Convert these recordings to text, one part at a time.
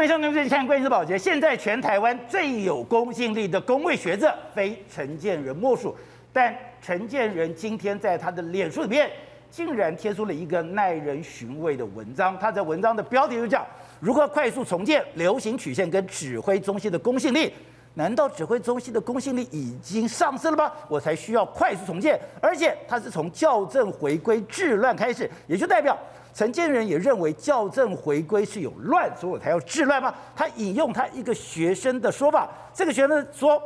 位兄弟们，看关键字保洁。现在全台湾最有公信力的公卫学者，非陈建仁莫属。但陈建仁今天在他的脸书里面，竟然贴出了一个耐人寻味的文章。他在文章的标题就讲：如何快速重建流行曲线跟指挥中心的公信力？难道指挥中心的公信力已经丧失了吗？我才需要快速重建，而且他是从校正回归治乱开始，也就代表陈建人也认为校正回归是有乱，所以我才要治乱吗？他引用他一个学生的说法，这个学生说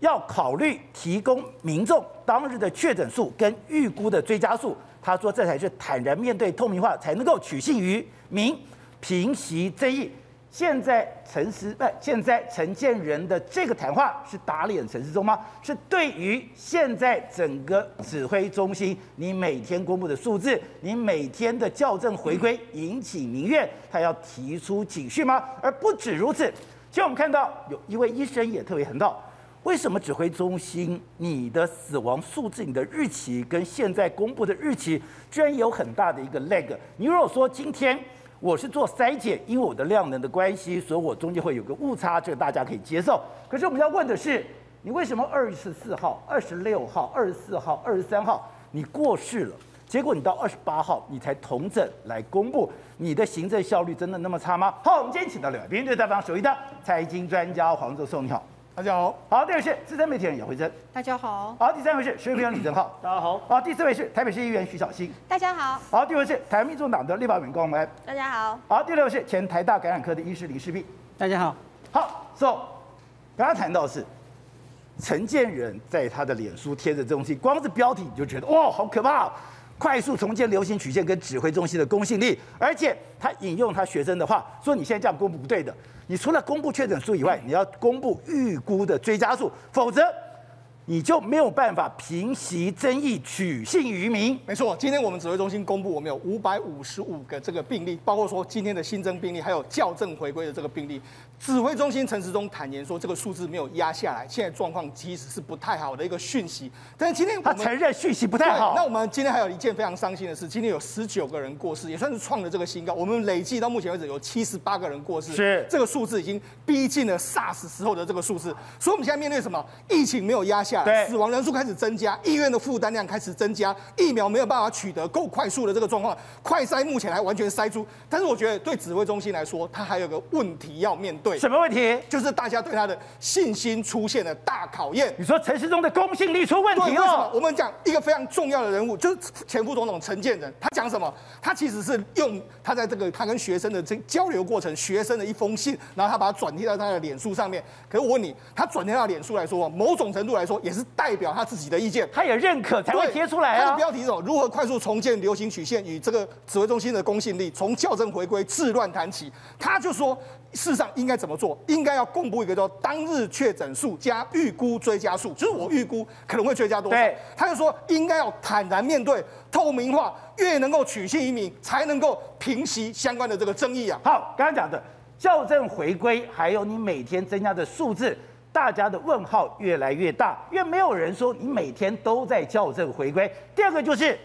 要考虑提供民众当日的确诊数跟预估的追加数，他说这才是坦然面对透明化，才能够取信于民，平息争议。现在陈时不，现在陈建仁的这个谈话是打脸陈时中吗？是对于现在整个指挥中心，你每天公布的数字，你每天的校正回归引起民怨，他要提出警讯吗？而不止如此，就我们看到有一位医生也特别很道，为什么指挥中心你的死亡数字、你的日期跟现在公布的日期居然有很大的一个 lag？你如果说今天。我是做筛检，因为我的量能的关系，所以我中间会有个误差，这个大家可以接受。可是我们要问的是，你为什么二十四号、二十六号、二十四号、二十三号你过世了，结果你到二十八号你才同整来公布，你的行政效率真的那么差吗？好，我们今天请到两位，对大方首席的财经专家黄教授，你好。大家好，好，第二位是资深媒体人姚慧珍，大家好，好，第三位是时事评论员李正浩，大家好，好，第四位是台北市议员徐小新，大家好，好，第五位是台湾民众党的立法委员高虹安，大家好，好，第六位是前台大感染科的医师林世璧，大家好，好，so 刚刚谈到的是陈建仁在他的脸书贴的这东西，光是标题你就觉得哇，好可怕，快速重建流行曲线跟指挥中心的公信力，而且他引用他学生的话说，你现在这样公布不对的。你除了公布确诊数以外，你要公布预估的追加数，否则你就没有办法平息争议、取信于民。没错，今天我们指挥中心公布，我们有五百五十五个这个病例，包括说今天的新增病例，还有校正回归的这个病例。指挥中心陈时中坦言说，这个数字没有压下来，现在状况其实是不太好的一个讯息。但是今天他承认讯息不太好。那我们今天还有一件非常伤心的事，今天有十九个人过世，也算是创了这个新高。我们累计到目前为止有七十八个人过世，是这个数字已经逼近了 SARS 时候的这个数字。所以我们现在面对什么？疫情没有压下来，死亡人数开始增加，医院的负担量开始增加，疫苗没有办法取得够快速的这个状况，快筛目前还完全筛出。但是我觉得对指挥中心来说，它还有个问题要面对。对，什么问题？就是大家对他的信心出现了大考验。你说陈时中的公信力出问题了？我们讲一个非常重要的人物，就是前副总统陈建仁。他讲什么？他其实是用他在这个他跟学生的这交流过程，学生的一封信，然后他把它转贴到他的脸书上面。可是我问你，他转贴到脸书来说，某种程度来说也是代表他自己的意见，他也认可才会贴出来啊。他的标题是什么？如何快速重建流行曲线与这个指挥中心的公信力？从校正回归治乱谈起。他就说。事实上应该怎么做？应该要公布一个叫当日确诊数加预估追加数，就是我预估可能会追加多少。对，他就说应该要坦然面对，透明化，越能够取信于民，才能够平息相关的这个争议啊。好，刚刚讲的校正回归，还有你每天增加的数字，大家的问号越来越大，因为没有人说你每天都在校正回归。第二个就是。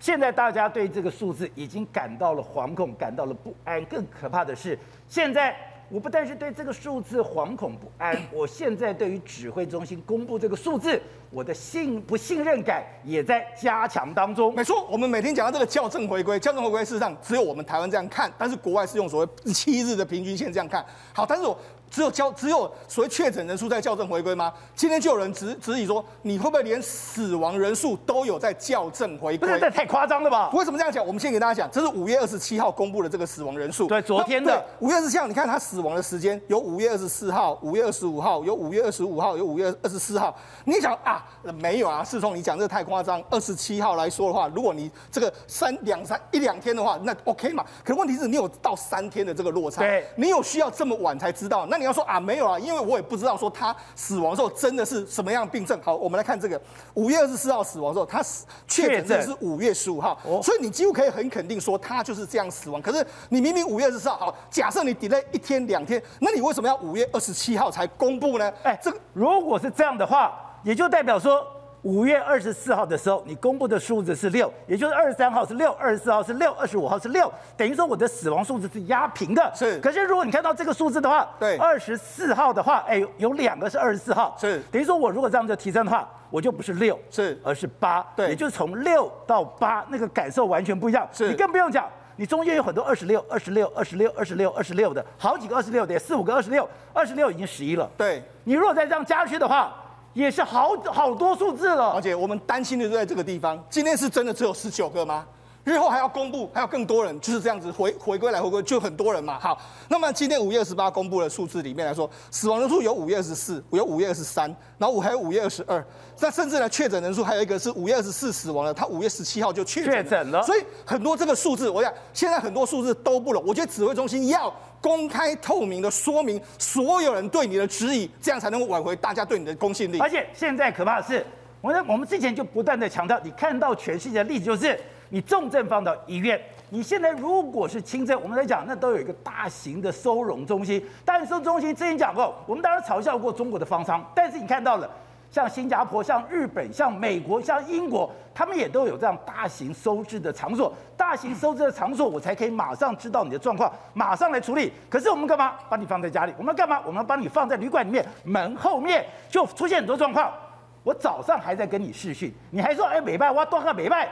现在大家对这个数字已经感到了惶恐，感到了不安。更可怕的是，现在我不但是对这个数字惶恐不安，我现在对于指挥中心公布这个数字，我的信不信任感也在加强当中。没错，我们每天讲到这个校正回归，校正回归事实上只有我们台湾这样看，但是国外是用所谓七日的平均线这样看。好，但是我。只有校只有所谓确诊人数在校正回归吗？今天就有人质质疑说，你会不会连死亡人数都有在校正回归？不是，这太夸张了吧？为什么这样讲？我们先给大家讲，这是五月二十七号公布的这个死亡人数。对，昨天的五月二十七号，你看他死亡的时间有五月二十四号、五月二十五号、有五月二十五号、有五月二十四号。你想啊，没有啊，世聪，你讲这个太夸张。二十七号来说的话，如果你这个三两三一两天的话，那 OK 嘛？可是问题是你有到三天的这个落差，对，你有需要这么晚才知道？那你要说啊，没有啊。因为我也不知道说他死亡的时候真的是什么样的病症。好，我们来看这个五月二十四号死亡的时候，他死确诊是五月十五号，所以你几乎可以很肯定说他就是这样死亡。可是你明明五月二十四号，好，假设你 delay 一天两天，那你为什么要五月二十七号才公布呢？哎，这个如果是这样的话，也就代表说。五月二十四号的时候，你公布的数字是六，也就是二十三号是六，二十四号是六，二十五号是六，等于说我的死亡数字是压平的。是。可是如果你看到这个数字的话，对，二十四号的话，哎，有两个是二十四号，是。等于说我如果这样子提升的话，我就不是六，是，而是八，对，也就是从六到八，那个感受完全不一样。是。你更不用讲，你中间有很多二十六、二十六、二十六、二十六、二十六的，好几个二十六的，四五个二十六，二十六已经十一了。对。你如果再这样加去的话。也是好好多数字了，而且我们担心的就在这个地方。今天是真的只有十九个吗？日后还要公布，还有更多人，就是这样子回回归来回归，就很多人嘛。好，那么今天五月二十八公布的数字里面来说，死亡人数有五月二十四，有五月二十三，然后五还有五月二十二。那甚至呢，确诊人数还有一个是五月二十四死亡了，他五月十七号就确诊了。确诊了。所以很多这个数字，我想现在很多数字都不了。我觉得指挥中心要。公开透明的说明所有人对你的质疑，这样才能够挽回大家对你的公信力。而且现在可怕的是，我们我们之前就不断的强调，你看到全世界的例子，就是你重症放到医院，你现在如果是轻症，我们来讲，那都有一个大型的收容中心。但收容中心之前讲过，我们当然嘲笑过中国的方舱，但是你看到了。像新加坡、像日本、像美国、像英国，他们也都有这样大型收治的场所。大型收治的场所，我才可以马上知道你的状况，马上来处理。可是我们干嘛？把你放在家里？我们干嘛？我们把你放在旅馆里面，门后面就出现很多状况。我早上还在跟你视讯，你还说哎，美拜，我要多个美拜。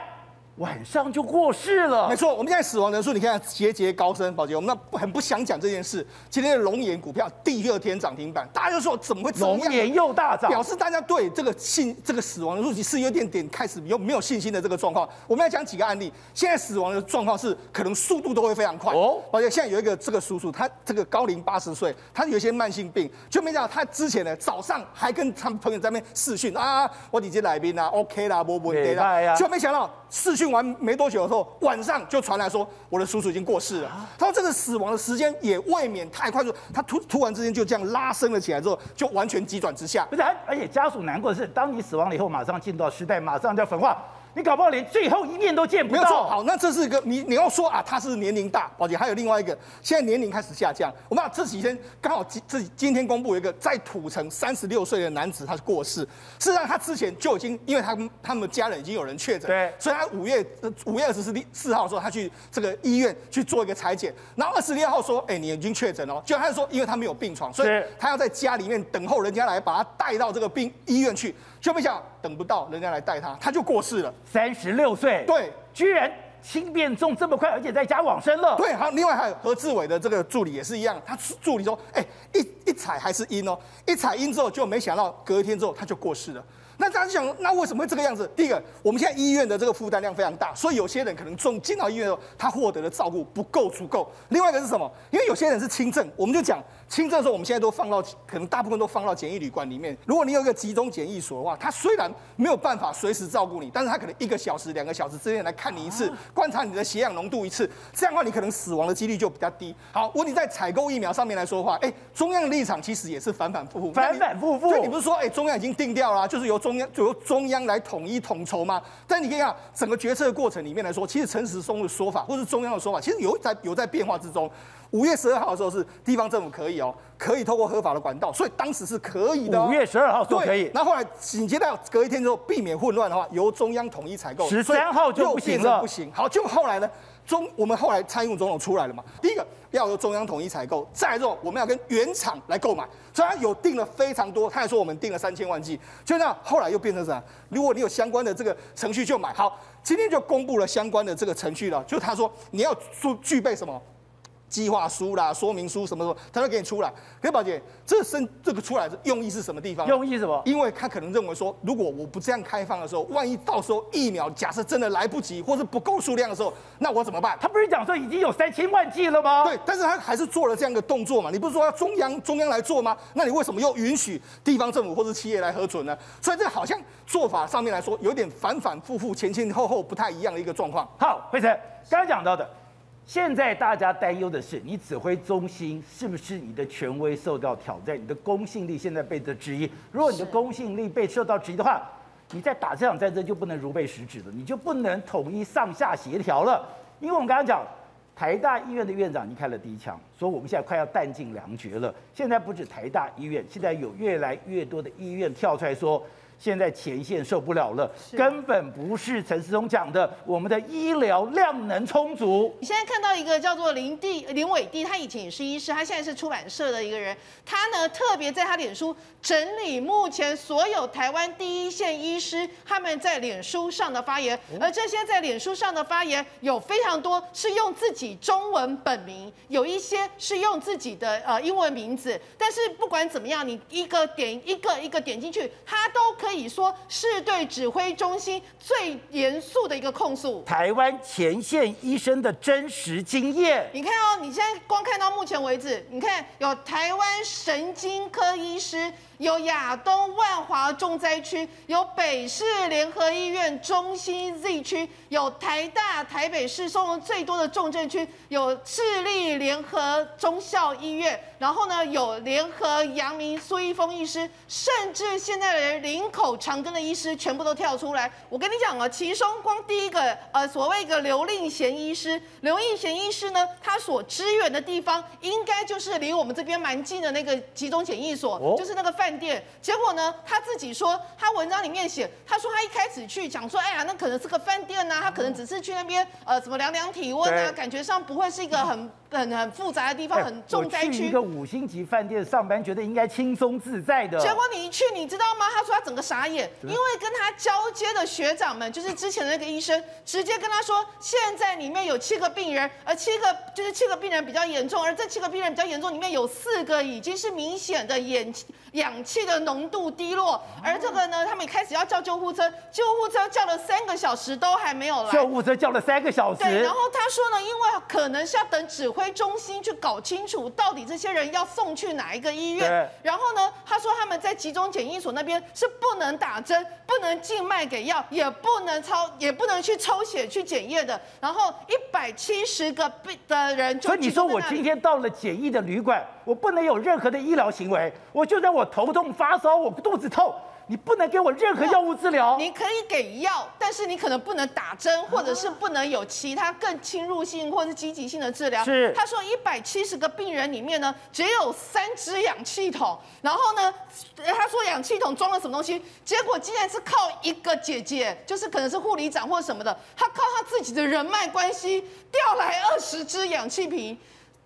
晚上就过世了。没错，我们现在死亡人数，你看节节高升。宝杰，我们那很不想讲这件事。今天的龙岩股票第二天涨停板，大家就说怎么会这样？龙岩又大涨，表示大家对这个信这个死亡人数是有点点开始有没有信心的这个状况。我们要讲几个案例，现在死亡的状况是可能速度都会非常快。哦，宝杰，现在有一个这个叔叔，他这个高龄八十岁，他有一些慢性病，就没想到他之前呢早上还跟他们朋友在那边视讯啊，我直接来宾啊，OK 啦，没问题啦，就没想到视讯完没多久。的时候晚上就传来说，我的叔叔已经过世了。他说这个死亡的时间也未免太快速，他突突然之间就这样拉升了起来之后，就完全急转直下。不是，而且家属难过的是，当你死亡了以后，马上进到尸袋，马上就要焚化。你搞不好连最后一面都见不到。没有错，好，那这是一个你你要说啊，他是年龄大，而且还有另外一个，现在年龄开始下降。我们这几天刚好今这今天公布一个在土城三十六岁的男子，他是过世。事实上，他之前就已经，因为他们他们家人已经有人确诊，对，所以他五月五月二十四四号的时候，他去这个医院去做一个裁剪，然后二十六号说，哎，你已经确诊了。就他说，因为他没有病床，所以他要在家里面等候人家来把他带到这个病医院去。就没想等不到人家来带他，他就过世了。三十六岁，对，居然轻变重这么快，而且在家往生了。对，好，另外还有何志伟的这个助理也是一样，他助理说，哎，一一踩还是阴哦，一踩阴之后就没想到隔一天之后他就过世了。那大家想，那为什么会这个样子？第一个，我们现在医院的这个负担量非常大，所以有些人可能重进到医院的时候，他获得的照顾不够足够。另外一个是什么？因为有些人是轻症，我们就讲轻症的时候，我们现在都放到可能大部分都放到检疫旅馆里面。如果你有一个集中检疫所的话，它虽然没有办法随时照顾你，但是它可能一个小时、两个小时之内来看你一次，观察你的血氧浓度一次，这样的话你可能死亡的几率就比较低。好，如果你在采购疫苗上面来说的话，哎，中央的立场其实也是反反复复，反反复复。对，你不是说哎，中央已经定掉了啊，就是由中央就由中。央来统一统筹吗？但你可以看整个决策的过程里面来说，其实陈时松的说法，或是中央的说法，其实有在有在变化之中。五月十二号的时候是地方政府可以哦，可以透过合法的管道，所以当时是可以的。五月十二号说可以，那后后来紧接着隔一天之后，避免混乱的话，由中央统一采购。十三号就不行了，不行。好，就后来呢？中我们后来蔡英文总统出来了嘛？第一个要由中央统一采购，再来之后我们要跟原厂来购买，所以他有订了非常多，他还说我们订了三千万剂，就那后来又变成啥？如果你有相关的这个程序就买。好，今天就公布了相关的这个程序了，就他说你要具具备什么？计划书啦、说明书什么什么，他都给你出来。可是宝姐，这生这个出来的用意是什么地方？用意什么？因为他可能认为说，如果我不这样开放的时候，万一到时候疫苗假设真的来不及，或是不够数量的时候，那我怎么办？他不是讲说已经有三千万剂了吗？对，但是他还是做了这样一个动作嘛。你不是说要中央中央来做吗？那你为什么又允许地方政府或是企业来核准呢？所以这好像做法上面来说，有点反反复复、前前后后不太一样的一个状况。好，慧辰刚刚讲到的。现在大家担忧的是，你指挥中心是不是你的权威受到挑战？你的公信力现在被的质疑。如果你的公信力被受到质疑的话，你在打这场战争就不能如备实质了，你就不能统一上下协调了。因为我们刚刚讲，台大医院的院长已经开了第一枪，说我们现在快要弹尽粮绝了。现在不止台大医院，现在有越来越多的医院跳出来说，现在前线受不了了，根本不是陈时中讲的我们的医疗量能充足。你现在看到一个叫做林地林伟地，他以前也是医师，他现在是出版社的一个人，他呢特别在他脸书整理目前所有台湾第一线医师他们在脸书上的发言，而这些在脸书上的发言有非常多是用自己中文本名，有一些是用自己的呃英文名字，但是不管怎么样，你一个点一个一个点进去，他都可以说是对指挥中心最严肃的一个控诉。台湾前线医生的真实经验，你看哦，你现在光看到目前为止，你看有台湾神经科医师。有亚东万华重灾区，有北市联合医院中心 Z 区，有台大台北市收容最多的重症区，有智利联合中校医院，然后呢有联合阳明苏一峰医师，甚至现在连林口长庚的医师全部都跳出来。我跟你讲啊，其中光第一个呃所谓一个刘令贤医师，刘令贤医师呢，他所支援的地方应该就是离我们这边蛮近的那个集中检疫所，哦、就是那个饭。饭店，结果呢？他自己说，他文章里面写，他说他一开始去讲说，哎呀，那可能是个饭店呐、啊，他可能只是去那边，呃，怎么量量体温啊，感觉上不会是一个很很很复杂的地方，很重灾区。去一个五星级饭店上班，觉得应该轻松自在的。结果你一去，你知道吗？他说他整个傻眼，因为跟他交接的学长们，就是之前的那个医生，直接跟他说，现在里面有七个病人，而七个就是七个病人比较严重，而这七个病人比较严重，里面有四个已经是明显的眼氧。气的浓度低落，而这个呢，他们开始要叫救护车，救护车叫了三个小时都还没有来。救护车叫了三个小时。对，然后他说呢，因为可能是要等指挥中心去搞清楚到底这些人要送去哪一个医院。对然后呢，他说他们在集中检疫所那边是不能打针、不能静脉给药，也不能抽，也不能去抽血去检验的。然后一百七十个病的人就。所以你说我今天到了检疫的旅馆，我不能有任何的医疗行为，我就在我头。头痛发烧，我肚子痛，你不能给我任何药物治疗。你可以给药，但是你可能不能打针，或者是不能有其他更侵入性或者是积极性的治疗。是，他说一百七十个病人里面呢，只有三支氧气筒，然后呢，他说氧气筒装了什么东西，结果竟然是靠一个姐姐，就是可能是护理长或什么的，他靠他自己的人脉关系调来二十支氧气瓶。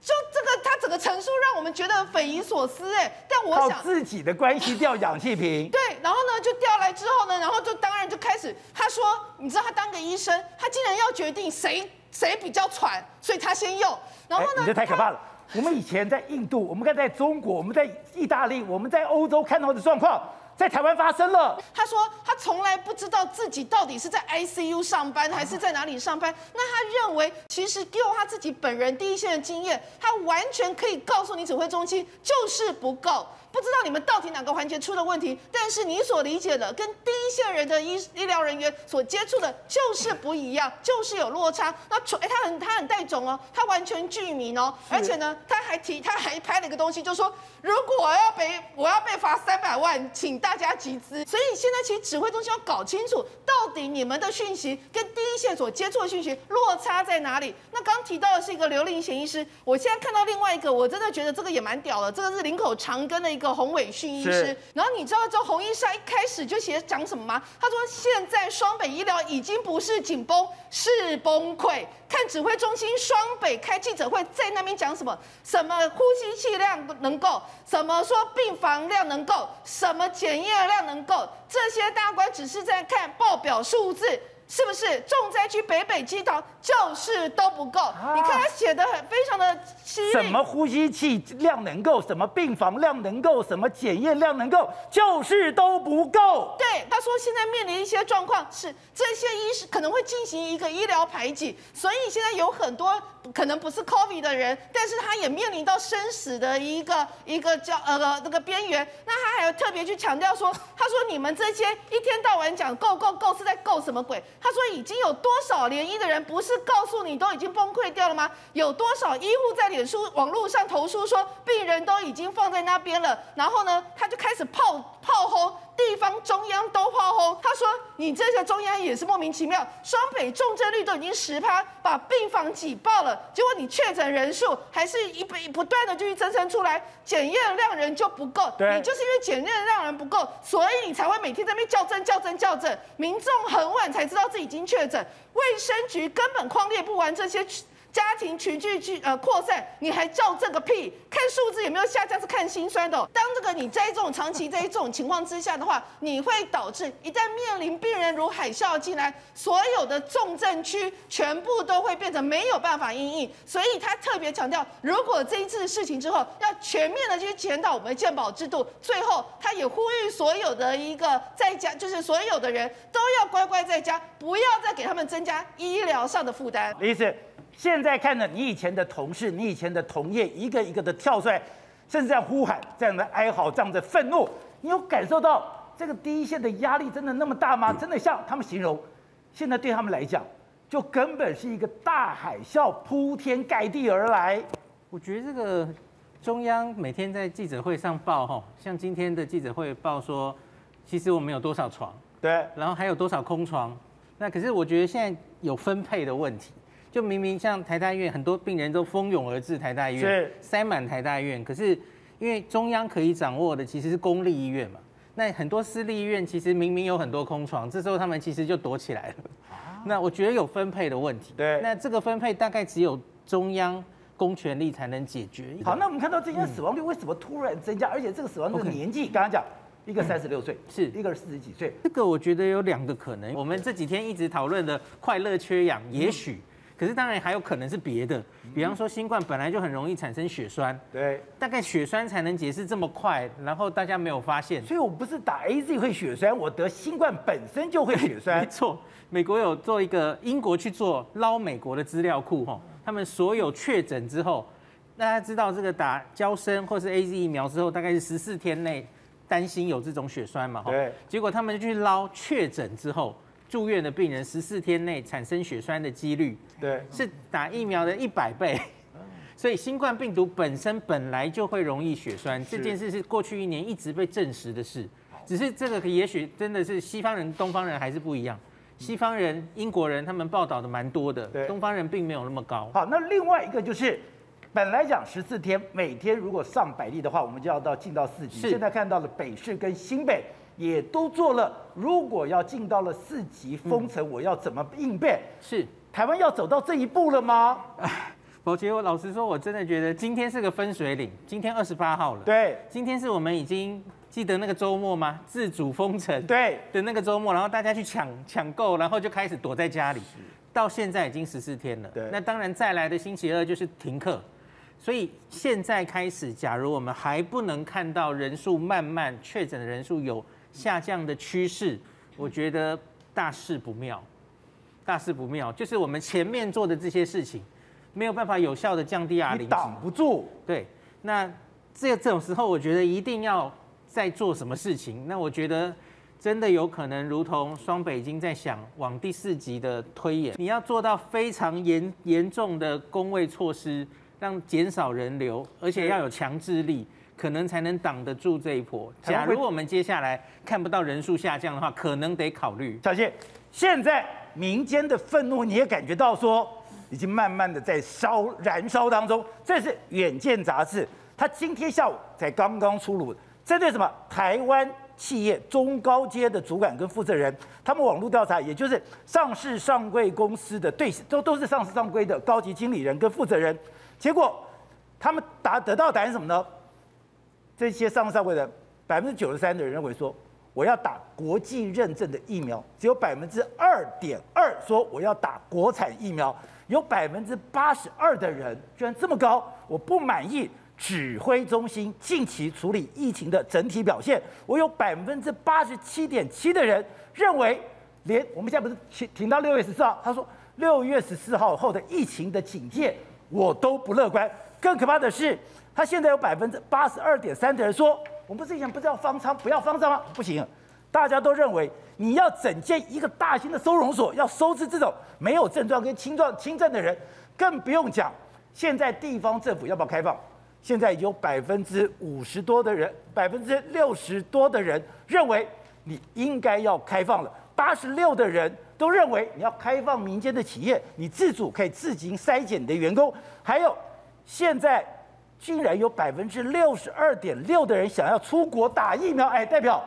就这个，他整个陈述让我们觉得匪夷所思哎。但我想靠自己的关系调氧气瓶。对，然后呢，就调来之后呢，然后就当然就开始，他说，你知道他当个医生，他竟然要决定谁谁比较喘，所以他先用。然后呢，你这太可怕了。我们以前在印度，我们刚在中国，我们在意大利，我们在欧洲看到的状况。在台湾发生了。他说他从来不知道自己到底是在 ICU 上班还是在哪里上班。那他认为，其实就他自己本人第一线的经验，他完全可以告诉你指挥中心就是不够。不知道你们到底哪个环节出了问题，但是你所理解的跟第一线人的医医疗人员所接触的，就是不一样，就是有落差。那哎，他很他很带种哦，他完全具名哦，而且呢，他还提他还拍了一个东西，就说如果我要被我要被罚三百万，请大家集资。所以现在其实指挥中心要搞清楚，到底你们的讯息跟第一线所接触的讯息落差在哪里。那刚提到的是一个刘令贤医师，我现在看到另外一个，我真的觉得这个也蛮屌的，这个是林口长庚的一个。个洪伟训医师，然后你知道这洪医师一开始就写讲什么吗？他说现在双北医疗已经不是紧绷，是崩溃。看指挥中心双北开记者会，在那边讲什么？什么呼吸器量能够？什么说病房量能够？什么检验量能够？这些大官只是在看报表数字。是不是重灾区北北基桃就是都不够？啊、你看他写的很非常的犀利。什么呼吸器量能够？什么病房量能够？什么检验量能够？就是都不够。对，他说现在面临一些状况是这些医师可能会进行一个医疗排挤，所以现在有很多可能不是 COVID 的人，但是他也面临到生死的一个一个叫呃这个边缘。那他还有特别去强调说，他说你们这些一天到晚讲够够够是在够什么鬼？他说：“已经有多少联医的人不是告诉你都已经崩溃掉了吗？有多少医护在脸书网络上投诉说病人都已经放在那边了？然后呢，他就开始炮炮轰地方中央都炮轰。他说：你这些中央也是莫名其妙，双北重症率都已经十趴，把病房挤爆了，结果你确诊人数还是一不不断的就去增生出来，检验量人就不够，你就是因为检验量人不够，所以你才会每天在那边校正校正校正，民众很晚才知道自己已经确诊，卫生局根本框列不完这些。家庭群聚去呃扩散，你还叫这个屁？看数字有没有下降是看心酸的。当这个你在这种长期在这种情况之下的话，你会导致一旦面临病人如海啸进来，所有的重症区全部都会变成没有办法应应。所以他特别强调，如果这一次事情之后要全面的去检讨我们的健保制度，最后他也呼吁所有的一个在家，就是所有的人都要乖乖在家，不要再给他们增加医疗上的负担。李医师。现在看着你以前的同事，你以前的同业，一个一个的跳出来，甚至在呼喊，这样的哀嚎，这样的愤怒，你有感受到这个第一线的压力真的那么大吗？真的像他们形容，现在对他们来讲，就根本是一个大海啸铺天盖地而来。我觉得这个中央每天在记者会上报，哈，像今天的记者会报说，其实我们有多少床，对，然后还有多少空床，那可是我觉得现在有分配的问题。就明明像台大医院，很多病人都蜂拥而至台大医院，塞满台大医院。可是因为中央可以掌握的其实是公立医院嘛，那很多私立医院其实明明有很多空床，这时候他们其实就躲起来了。那我觉得有分配的问题。对。那这个分配大概只有中央公权力才能解决。好，那我们看到这些死亡率为什么突然增加？而且这个死亡率的年纪，刚刚讲一个三十六岁，是一个四十几岁。这个我觉得有两个可能。我们这几天一直讨论的快乐缺氧，也许。可是当然还有可能是别的，比方说新冠本来就很容易产生血栓，对，大概血栓才能解释这么快，然后大家没有发现。所以我不是打 AZ 会血栓，我得新冠本身就会血栓。没错，美国有做一个，英国去做捞美国的资料库，哈，他们所有确诊之后，大家知道这个打胶生或是 AZ 疫苗之后，大概是十四天内担心有这种血栓嘛，哈，对，结果他们就去捞确诊之后。住院的病人十四天内产生血栓的几率，对，是打疫苗的一百倍。所以新冠病毒本身本来就会容易血栓，这件事是过去一年一直被证实的事。只是这个也许真的是西方人、东方人还是不一样。西方人、英国人他们报道的蛮多的，东方人并没有那么高。好，那另外一个就是，本来讲十四天，每天如果上百例的话，我们就要到进到四级。现在看到了北市跟新北。也都做了。如果要进到了四级封城，我要怎么应变？是台湾要走到这一步了吗？哎，宝杰，我老实说，我真的觉得今天是个分水岭。今天二十八号了，对，今天是我们已经记得那个周末吗？自主封城对的那个周末，然后大家去抢抢购，然后就开始躲在家里。到现在已经十四天了，对，那当然再来的星期二就是停课。所以现在开始，假如我们还不能看到人数慢慢确诊的人数有下降的趋势，我觉得大事不妙，大事不妙，就是我们前面做的这些事情，没有办法有效的降低 R 零，挡不住。对，那这这种时候，我觉得一定要再做什么事情。那我觉得真的有可能，如同双北已经在想往第四级的推演，你要做到非常严严重的工位措施，让减少人流，而且要有强制力。可能才能挡得住这一波。假如我们接下来看不到人数下降的话，可能得考虑。小谢，现在民间的愤怒你也感觉到说，已经慢慢的在烧燃烧当中。这是《远见》杂志，他今天下午才刚刚出炉，针对什么？台湾企业中高阶的主管跟负责人，他们网络调查，也就是上市上柜公司的对，都都是上市上柜的高级经理人跟负责人，结果他们答得到答案什么呢？这些上上位的百分之九十三的人认为说，我要打国际认证的疫苗，只有百分之二点二说我要打国产疫苗，有百分之八十二的人居然这么高，我不满意指挥中心近期处理疫情的整体表现，我有百分之八十七点七的人认为，连我们现在不是停停到六月十四号，他说六月十四号后的疫情的警戒我都不乐观，更可怕的是。他现在有百分之八十二点三的人说，我们不是以前不是要方舱，不要方舱吗？不行，大家都认为你要整建一个大型的收容所，要收治这种没有症状跟轻状轻症的人，更不用讲。现在地方政府要不要开放？现在有百分之五十多的人，百分之六十多的人认为你应该要开放了。八十六的人都认为你要开放民间的企业，你自主可以自行筛检你的员工。还有，现在竟然有百分之六十二点六的人想要出国打疫苗，哎，代表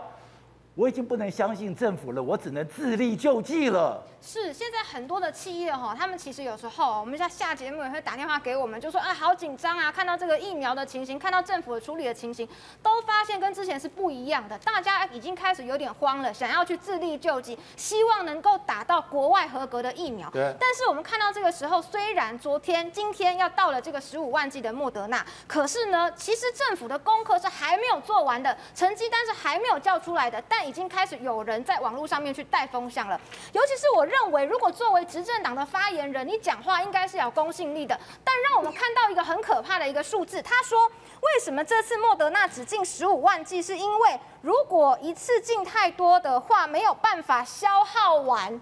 我已经不能相信政府了，我只能自力救济了。是，现在很多的企业哈，他们其实有时候，我们在下节目也会打电话给我们，就说啊，好紧张啊，看到这个疫苗的情形，看到政府的处理的情形，都发现跟之前是不一样的，大家已经开始有点慌了，想要去自力救济，希望能够打到国外合格的疫苗。对。但是我们看到这个时候，虽然昨天、今天要到了这个十五万剂的莫德纳，可是呢，其实政府的功课是还没有做完的，成绩单是还没有叫出来的，但已经开始有人在网络上面去带风向了，尤其是我。认为，如果作为执政党的发言人，你讲话应该是有公信力的。但让我们看到一个很可怕的一个数字，他说，为什么这次莫德纳只进十五万剂？是因为如果一次进太多的话，没有办法消耗完。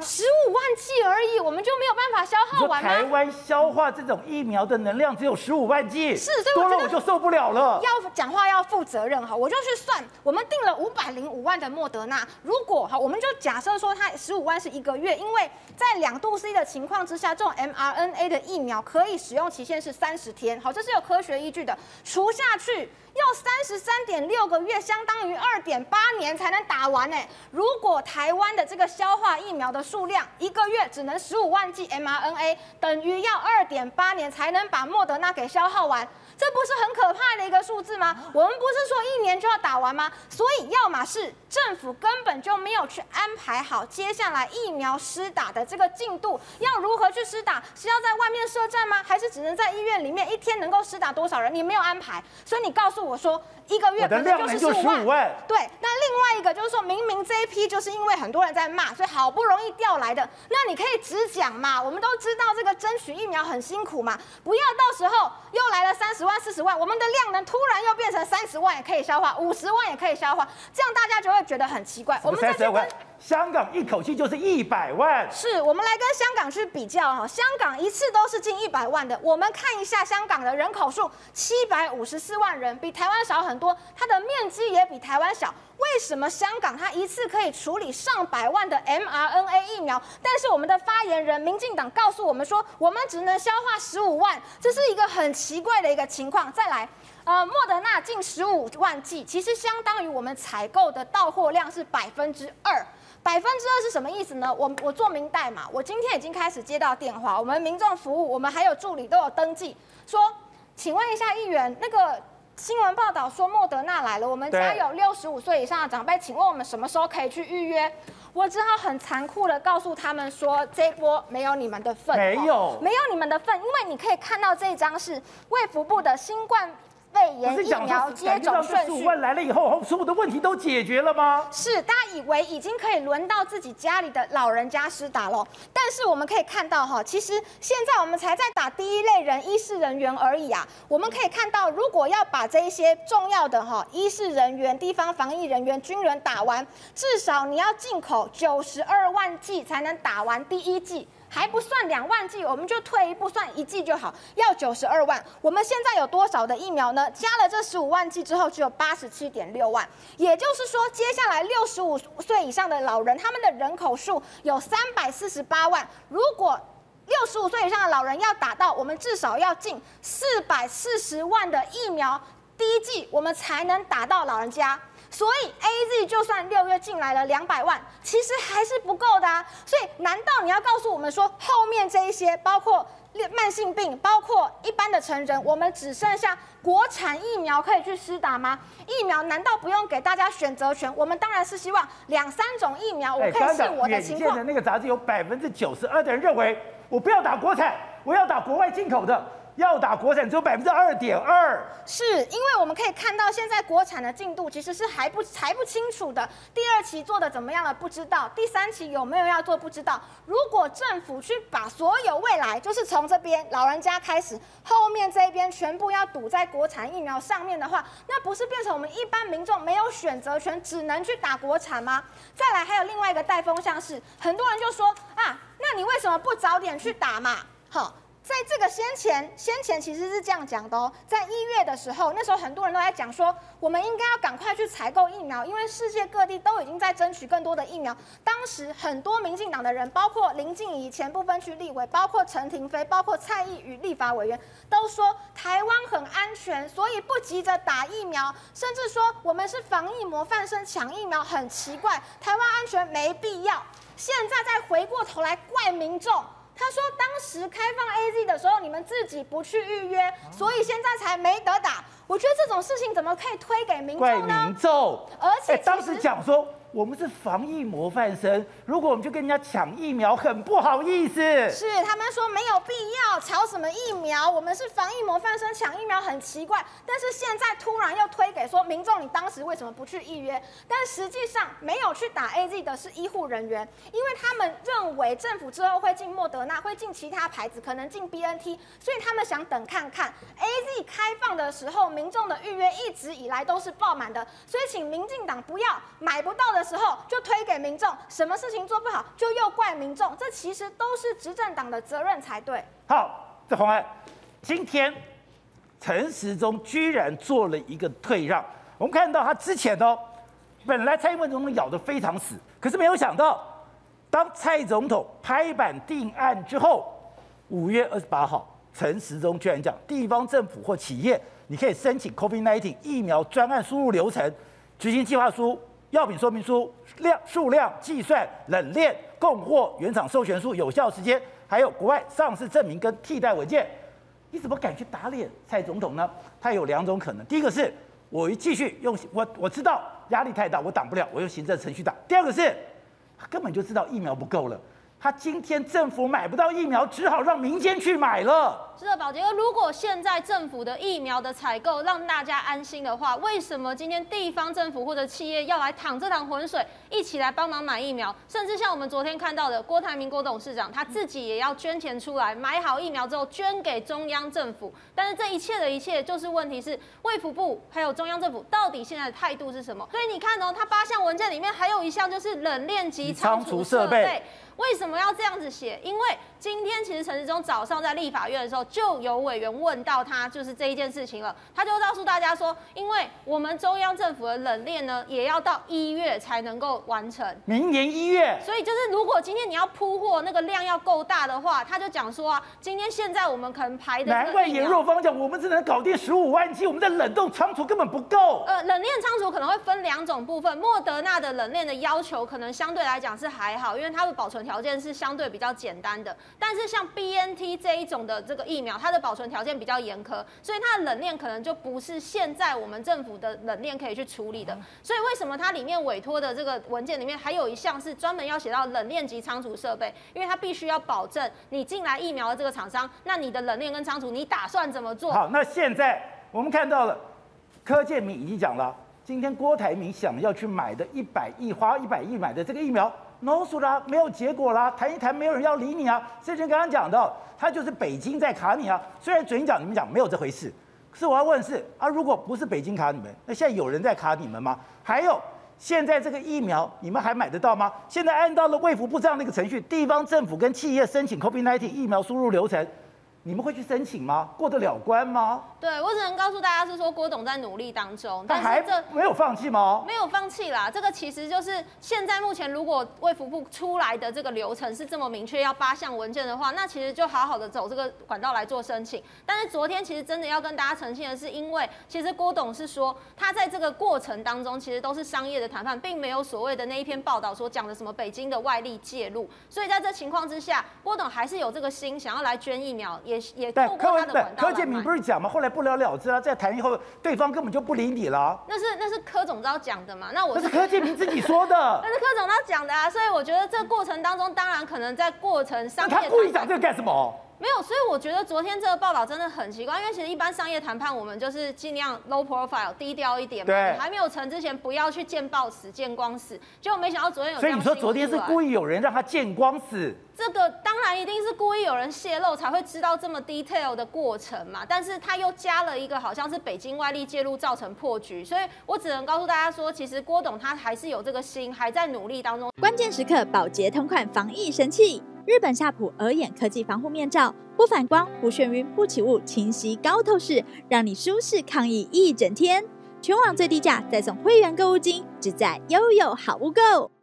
十五万剂而已，我们就没有办法消耗完吗？台湾消化这种疫苗的能量只有十五万剂，是，所以我就受不了了。要讲话要负责任哈，我就去算，我们定了五百零五万的莫德纳，如果哈，我们就假设说它十五万是一个月，因为在两度 C 的情况之下，这种 mRNA 的疫苗可以使用期限是三十天，好，这是有科学依据的，除下去。要三十三点六个月，相当于二点八年才能打完呢。如果台湾的这个消化疫苗的数量，一个月只能十五万剂 mRNA，等于要二点八年才能把莫德纳给消耗完。这不是很可怕的一个数字吗？我们不是说一年就要打完吗？所以，要么是政府根本就没有去安排好接下来疫苗施打的这个进度，要如何去施打？是要在外面设站吗？还是只能在医院里面一天能够施打多少人？你没有安排，所以你告诉我说一个月可能就是十五万。对，那另外一个就是说明明这一批就是因为很多人在骂，所以好不容易调来的，那你可以直讲嘛？我们都知道这个争取疫苗很辛苦嘛，不要到时候又来了三十。十万四十万，我们的量能突然又变成三十万也可以消化，五十万也可以消化，这样大家就会觉得很奇怪。我们再去跟香港一口气就是一百万，是我们来跟香港去比较哈，香港一次都是近一百万的。我们看一下香港的人口数七百五十四万人，比台湾少很多，它的面积也比台湾小。为什么香港它一次可以处理上百万的 mRNA 疫苗，但是我们的发言人民进党告诉我们说，我们只能消化十五万，这是一个很奇怪的一个情况。再来，呃，莫德纳近十五万剂，其实相当于我们采购的到货量是百分之二。百分之二是什么意思呢？我我做明代码，我今天已经开始接到电话，我们民众服务，我们还有助理都有登记，说，请问一下议员，那个。新闻报道说莫德纳来了，我们家有六十五岁以上的长辈，请问我们什么时候可以去预约？我只好很残酷的告诉他们说，这一波没有你们的份，没有，没有你们的份，因为你可以看到这一张是卫福部的新冠。肺炎疫苗接种顺序来了以后，所有的问题都解决了吗？是，大家以为已经可以轮到自己家里的老人家施打了，但是我们可以看到哈，其实现在我们才在打第一类人医事人员而已啊。我们可以看到，如果要把这一些重要的哈医事人员、地方防疫人员、军人打完，至少你要进口九十二万剂才能打完第一剂。还不算两万剂，我们就退一步算一剂就好，要九十二万。我们现在有多少的疫苗呢？加了这十五万剂之后，只有八十七点六万。也就是说，接下来六十五岁以上的老人，他们的人口数有三百四十八万。如果六十五岁以上的老人要打到，我们至少要进四百四十万的疫苗，第一剂我们才能打到老人家。所以 AZ 就算六月进来了两百万，其实还是不够的啊。所以难道你要告诉我们说，后面这一些包括慢性病，包括一般的成人，我们只剩下国产疫苗可以去施打吗？疫苗难道不用给大家选择权？我们当然是希望两三种疫苗，我可以试我的情况。那个杂志有百分之九十二的人认为，我不要打国产，我要打国外进口的。要打国产只有百分之二点二，是因为我们可以看到现在国产的进度其实是还不还不清楚的。第二期做的怎么样了？不知道。第三期有没有要做？不知道。如果政府去把所有未来就是从这边老人家开始，后面这一边全部要堵在国产疫苗上面的话，那不是变成我们一般民众没有选择权，只能去打国产吗？再来还有另外一个带风向是，很多人就说啊，那你为什么不早点去打嘛？好。在这个先前，先前其实是这样讲的哦，在一月的时候，那时候很多人都在讲说，我们应该要赶快去采购疫苗，因为世界各地都已经在争取更多的疫苗。当时很多民进党的人，包括林静仪前部分区立委，包括陈亭妃，包括蔡毅与立法委员，都说台湾很安全，所以不急着打疫苗，甚至说我们是防疫模范生抢疫苗很奇怪，台湾安全没必要。现在再回过头来怪民众。他说：“当时开放 AZ 的时候，你们自己不去预约，所以现在才没得打。我觉得这种事情怎么可以推给民众呢？怪民众，而且当时讲说。”我们是防疫模范生，如果我们就跟人家抢疫苗，很不好意思。是他们说没有必要抢什么疫苗，我们是防疫模范生，抢疫苗很奇怪。但是现在突然又推给说民众，你当时为什么不去预约？但实际上没有去打 AZ 的是医护人员，因为他们认为政府之后会进莫德纳，会进其他牌子，可能进 BNT，所以他们想等看看 AZ 开放的时候，民众的预约一直以来都是爆满的，所以请民进党不要买不到的。时候就推给民众，什么事情做不好就又怪民众，这其实都是执政党的责任才对。好，这红安，今天陈时中居然做了一个退让。我们看到他之前哦，本来蔡英文总统咬得非常死，可是没有想到，当蔡总统拍板定案之后，五月二十八号，陈时中居然讲，地方政府或企业，你可以申请 COVID-19 疫苗专案输入流程，执行计划书。药品说明书量数量计算冷链供货原厂授权书有效时间，还有国外上市证明跟替代文件，你怎么敢去打脸蔡总统呢？他有两种可能，第一个是我一继续用我我知道压力太大，我挡不了，我用行政程序挡；第二个是他根本就知道疫苗不够了。他今天政府买不到疫苗，只好让民间去买了。是的，宝杰哥，如果现在政府的疫苗的采购让大家安心的话，为什么今天地方政府或者企业要来淌这趟浑水，一起来帮忙买疫苗？甚至像我们昨天看到的郭台铭郭董事长，他自己也要捐钱出来买好疫苗之后捐给中央政府。但是这一切的一切，就是问题是卫福部还有中央政府到底现在的态度是什么？所以你看哦，他八项文件里面还有一项就是冷链及仓储设备。为什么要这样子写？因为今天其实陈时中早上在立法院的时候，就有委员问到他，就是这一件事情了。他就告诉大家说，因为我们中央政府的冷链呢，也要到一月才能够完成，明年一月。所以就是如果今天你要铺货，那个量要够大的话，他就讲说啊，今天现在我们可能排的。难怪颜若芳讲，我们只能搞定十五万剂，我们的冷冻仓储根本不够。呃，冷链仓储可能会分两种部分，莫德纳的冷链的要求可能相对来讲是还好，因为它的保存。条件是相对比较简单的，但是像 BNT 这一种的这个疫苗，它的保存条件比较严苛，所以它的冷链可能就不是现在我们政府的冷链可以去处理的。所以为什么它里面委托的这个文件里面还有一项是专门要写到冷链及仓储设备？因为它必须要保证你进来疫苗的这个厂商，那你的冷链跟仓储你打算怎么做？好，那现在我们看到了柯建明已经讲了，今天郭台铭想要去买的一百亿花一百亿买的这个疫苗。No 啦，没有结果啦，谈一谈没有人要理你啊。之前刚刚讲到，他就是北京在卡你啊。虽然嘴讲你们讲没有这回事，可是我要问的是啊，如果不是北京卡你们，那现在有人在卡你们吗？还有现在这个疫苗你们还买得到吗？现在按照了卫福部这样的一个程序，地方政府跟企业申请 COVID-19 疫苗输入流程。你们会去申请吗？过得了关吗？对，我只能告诉大家是说郭董在努力当中，但是这没有放弃吗？没有放弃啦。这个其实就是现在目前如果卫福部出来的这个流程是这么明确，要八项文件的话，那其实就好好的走这个管道来做申请。但是昨天其实真的要跟大家澄清的是，因为其实郭董是说他在这个过程当中其实都是商业的谈判，并没有所谓的那一篇报道所讲的什么北京的外力介入。所以在这情况之下，郭董还是有这个心想要来捐疫苗。也也也对柯文对柯建铭不是讲吗？后来不了了之啊，在谈以后，对方根本就不理你了。那是那是柯总召讲的嘛？那我是那是柯建铭自己说的。那是柯总召讲的啊，所以我觉得这个过程当中，当然可能在过程上他故意讲这个干什么？没有，所以我觉得昨天这个报道真的很奇怪，因为其实一般商业谈判，我们就是尽量 low profile 低调一点嘛。对，还没有成之前，不要去见报死见光死。结果没想到昨天有。所以你说昨天是故意有人让他见光死？这个当然一定是故意有人泄露才会知道这么 detail 的过程嘛。但是他又加了一个好像是北京外力介入造成破局，所以我只能告诉大家说，其实郭董他还是有这个心，还在努力当中。关键时刻，宝洁同款防疫神器。日本夏普鹅眼科技防护面罩，不反光、不眩晕、不起雾，清晰高透视，让你舒适抗疫一整天。全网最低价，再送会员购物金，只在悠悠好物购。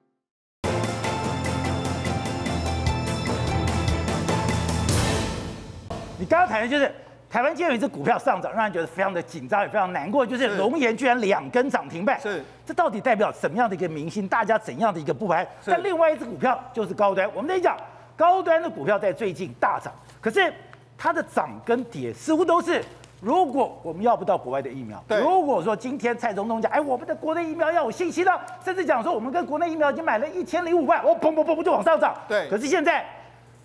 刚刚谈的就是台湾今天有一只股票上涨，让人觉得非常的紧张，也非常难过，就是龙岩居然两根涨停板。是，这到底代表什么样的一个明星？大家怎样的一个不安？但另外一只股票就是高端，我们在讲。高端的股票在最近大涨，可是它的涨跟跌似乎都是，如果我们要不到国外的疫苗，如果说今天蔡总统讲，哎，我们的国内疫苗要有信心了，甚至讲说我们跟国内疫苗已经买了一千零五万，哦，砰砰砰就往上涨。对，可是现在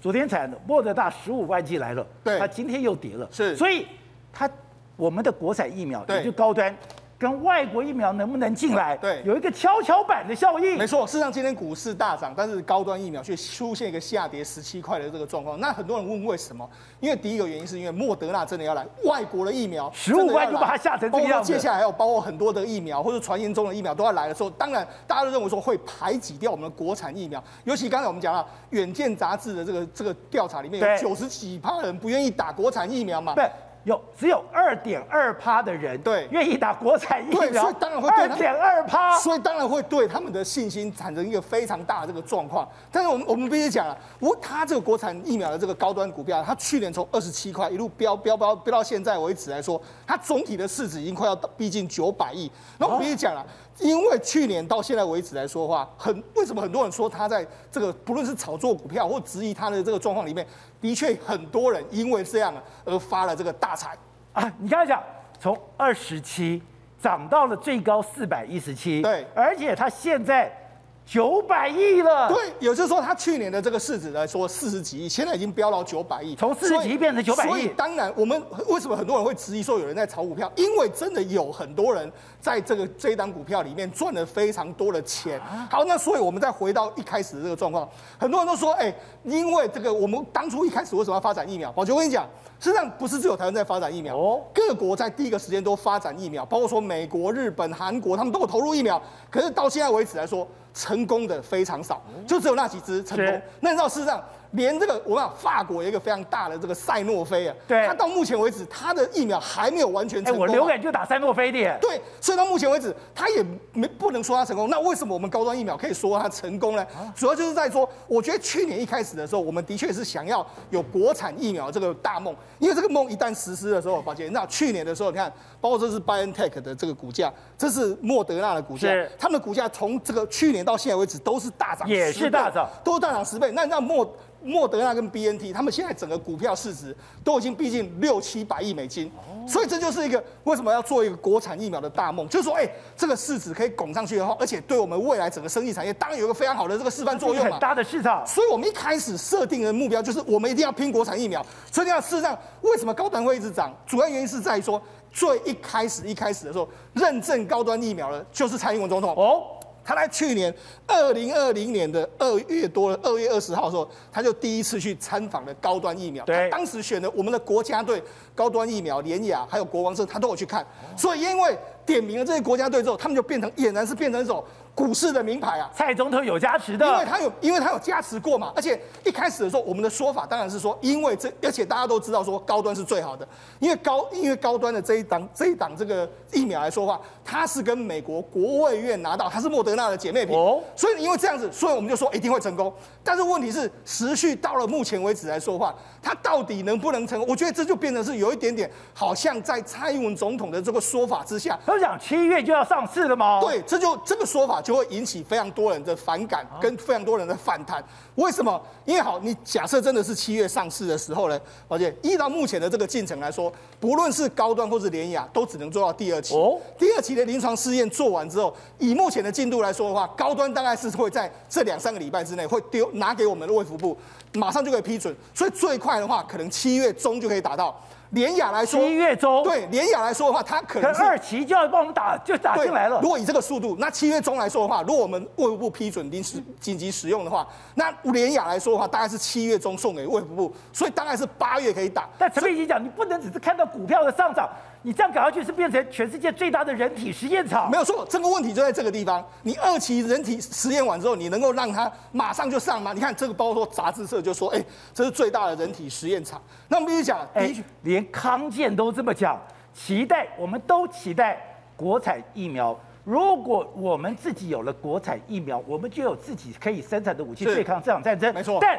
昨天才的莫德纳十五万剂来了，对，它今天又跌了，是，所以它我们的国产疫苗也就高端。跟外国疫苗能不能进来？对，有一个跷跷板的效应。没错，事实上今天股市大涨，但是高端疫苗却出现一个下跌十七块的这个状况。那很多人问为什么？因为第一个原因是因为莫德纳真的要来，外国的疫苗十五块就把它吓成这个样子。接下来还有包括很多的疫苗或者传言中的疫苗都要来的时候，当然大家都认为说会排挤掉我们的国产疫苗。尤其刚才我们讲到《远见》杂志的这个这个调查里面，有九十几趴人不愿意打国产疫苗嘛？对。有只有二点二趴的人对愿意打国产疫苗，所以当然会对二点二趴，所以当然会对他们的信心产生一个非常大的这个状况。但是我们我们必须讲了，我他这个国产疫苗的这个高端股票，它去年从二十七块一路飙飙飙飙到现在为止来说，它总体的市值已经快要逼近九百亿。那我们必须讲了。因为去年到现在为止来说的话，很为什么很多人说他在这个不论是炒作股票或质疑他的这个状况里面，的确很多人因为这样而发了这个大财啊！你刚才讲从二十七涨到了最高四百一十七，对，而且他现在。九百亿了，对，也就是说，它去年的这个市值来说四十几亿，现在已经飙到九百亿，从四十几亿变成九百亿。所以当然，我们为什么很多人会质疑说有人在炒股票？因为真的有很多人在这个这一档股票里面赚了非常多的钱。好，那所以我们再回到一开始的这个状况，很多人都说，哎，因为这个我们当初一开始为什么要发展疫苗？宝杰，我跟你讲，实际上不是只有台湾在发展疫苗，哦，各国在第一个时间都发展疫苗，包括说美国、日本、韩国，他们都有投入疫苗。可是到现在为止来说，成功的非常少，就只有那几只成功。那你知道事实上，连这个我们讲法国有一个非常大的这个赛诺菲啊，对，它到目前为止，它的疫苗还没有完全成功。我流感就打赛诺菲的。对，所以到目前为止，它也没不能说它成功。那为什么我们高端疫苗可以说它成功呢？主要就是在说，我觉得去年一开始的时候，我们的确是想要有国产疫苗这个大梦，因为这个梦一旦实施的时候，宝杰，那去年的时候，你看，包括这是 BioNTech 的这个股价，这是莫德纳的股价，他们的股价从这个去年到现在为止都是大涨，也是大涨，都是大涨十倍。那那莫莫德纳跟 BNT，他们现在整个股票市值都已经逼近六七百亿美金，所以这就是一个为什么要做一个国产疫苗的大梦，就是说，哎，这个市值可以拱上去的话，而且对我们未来整个生意产业当然有一个非常好的这个示范作用嘛，很大的市场。所以我们一开始设定的目标就是我们一定要拼国产疫苗。所以你要事实上，为什么高端会一直涨？主要原因是在于说，最一开始一开始的时候，认证高端疫苗的就是蔡英文总统哦。他在去年二零二零年的二月多二月二十号的时候，他就第一次去参访了高端疫苗。对，当时选的我们的国家队高端疫苗联雅还有国王社，他都有去看。所以因为点名了这些国家队之后，他们就变成俨然是变成一种。股市的名牌啊，蔡总统有加持的，因为他有，因为他有加持过嘛。而且一开始的时候，我们的说法当然是说，因为这，而且大家都知道说高端是最好的，因为高，因为高端的这一档这一档这个疫苗来说话，它是跟美国国卫院拿到，它是莫德纳的姐妹品，哦，所以因为这样子，所以我们就说一定会成功。但是问题是，持续到了目前为止来说话，它到底能不能成功？我觉得这就变成是有一点点，好像在蔡英文总统的这个说法之下，他讲七月就要上市了吗？对，这就这个说法就会引起非常。多人的反感跟非常多人的反弹，为什么？因为好，你假设真的是七月上市的时候呢，而且依照目前的这个进程来说，不论是高端或是联雅，都只能做到第二期。哦，第二期的临床试验做完之后，以目前的进度来说的话，高端大概是会在这两三个礼拜之内会丢拿给我们的卫福部，马上就可以批准。所以最快的话，可能七月中就可以达到。联雅来说，七月中对联雅来说的话，它可能是二期就要帮我们打，就打进来了。如果以这个速度，那七月中来说的话，如果我们卫福部批准临时紧急使用的话，那联雅来说的话，大概是七月中送给卫福部，所以大概是八月可以打。但陈佩琪讲，你不能只是看到股票的上涨。你这样搞下去是变成全世界最大的人体实验场。没有错，这个问题就在这个地方。你二期人体实验完之后，你能够让它马上就上吗？你看这个，包括杂志社就说，哎，这是最大的人体实验场。那我们必须讲，哎，连康健都这么讲，期待我们都期待国产疫苗。如果我们自己有了国产疫苗，我们就有自己可以生产的武器对抗这场战争。没错，但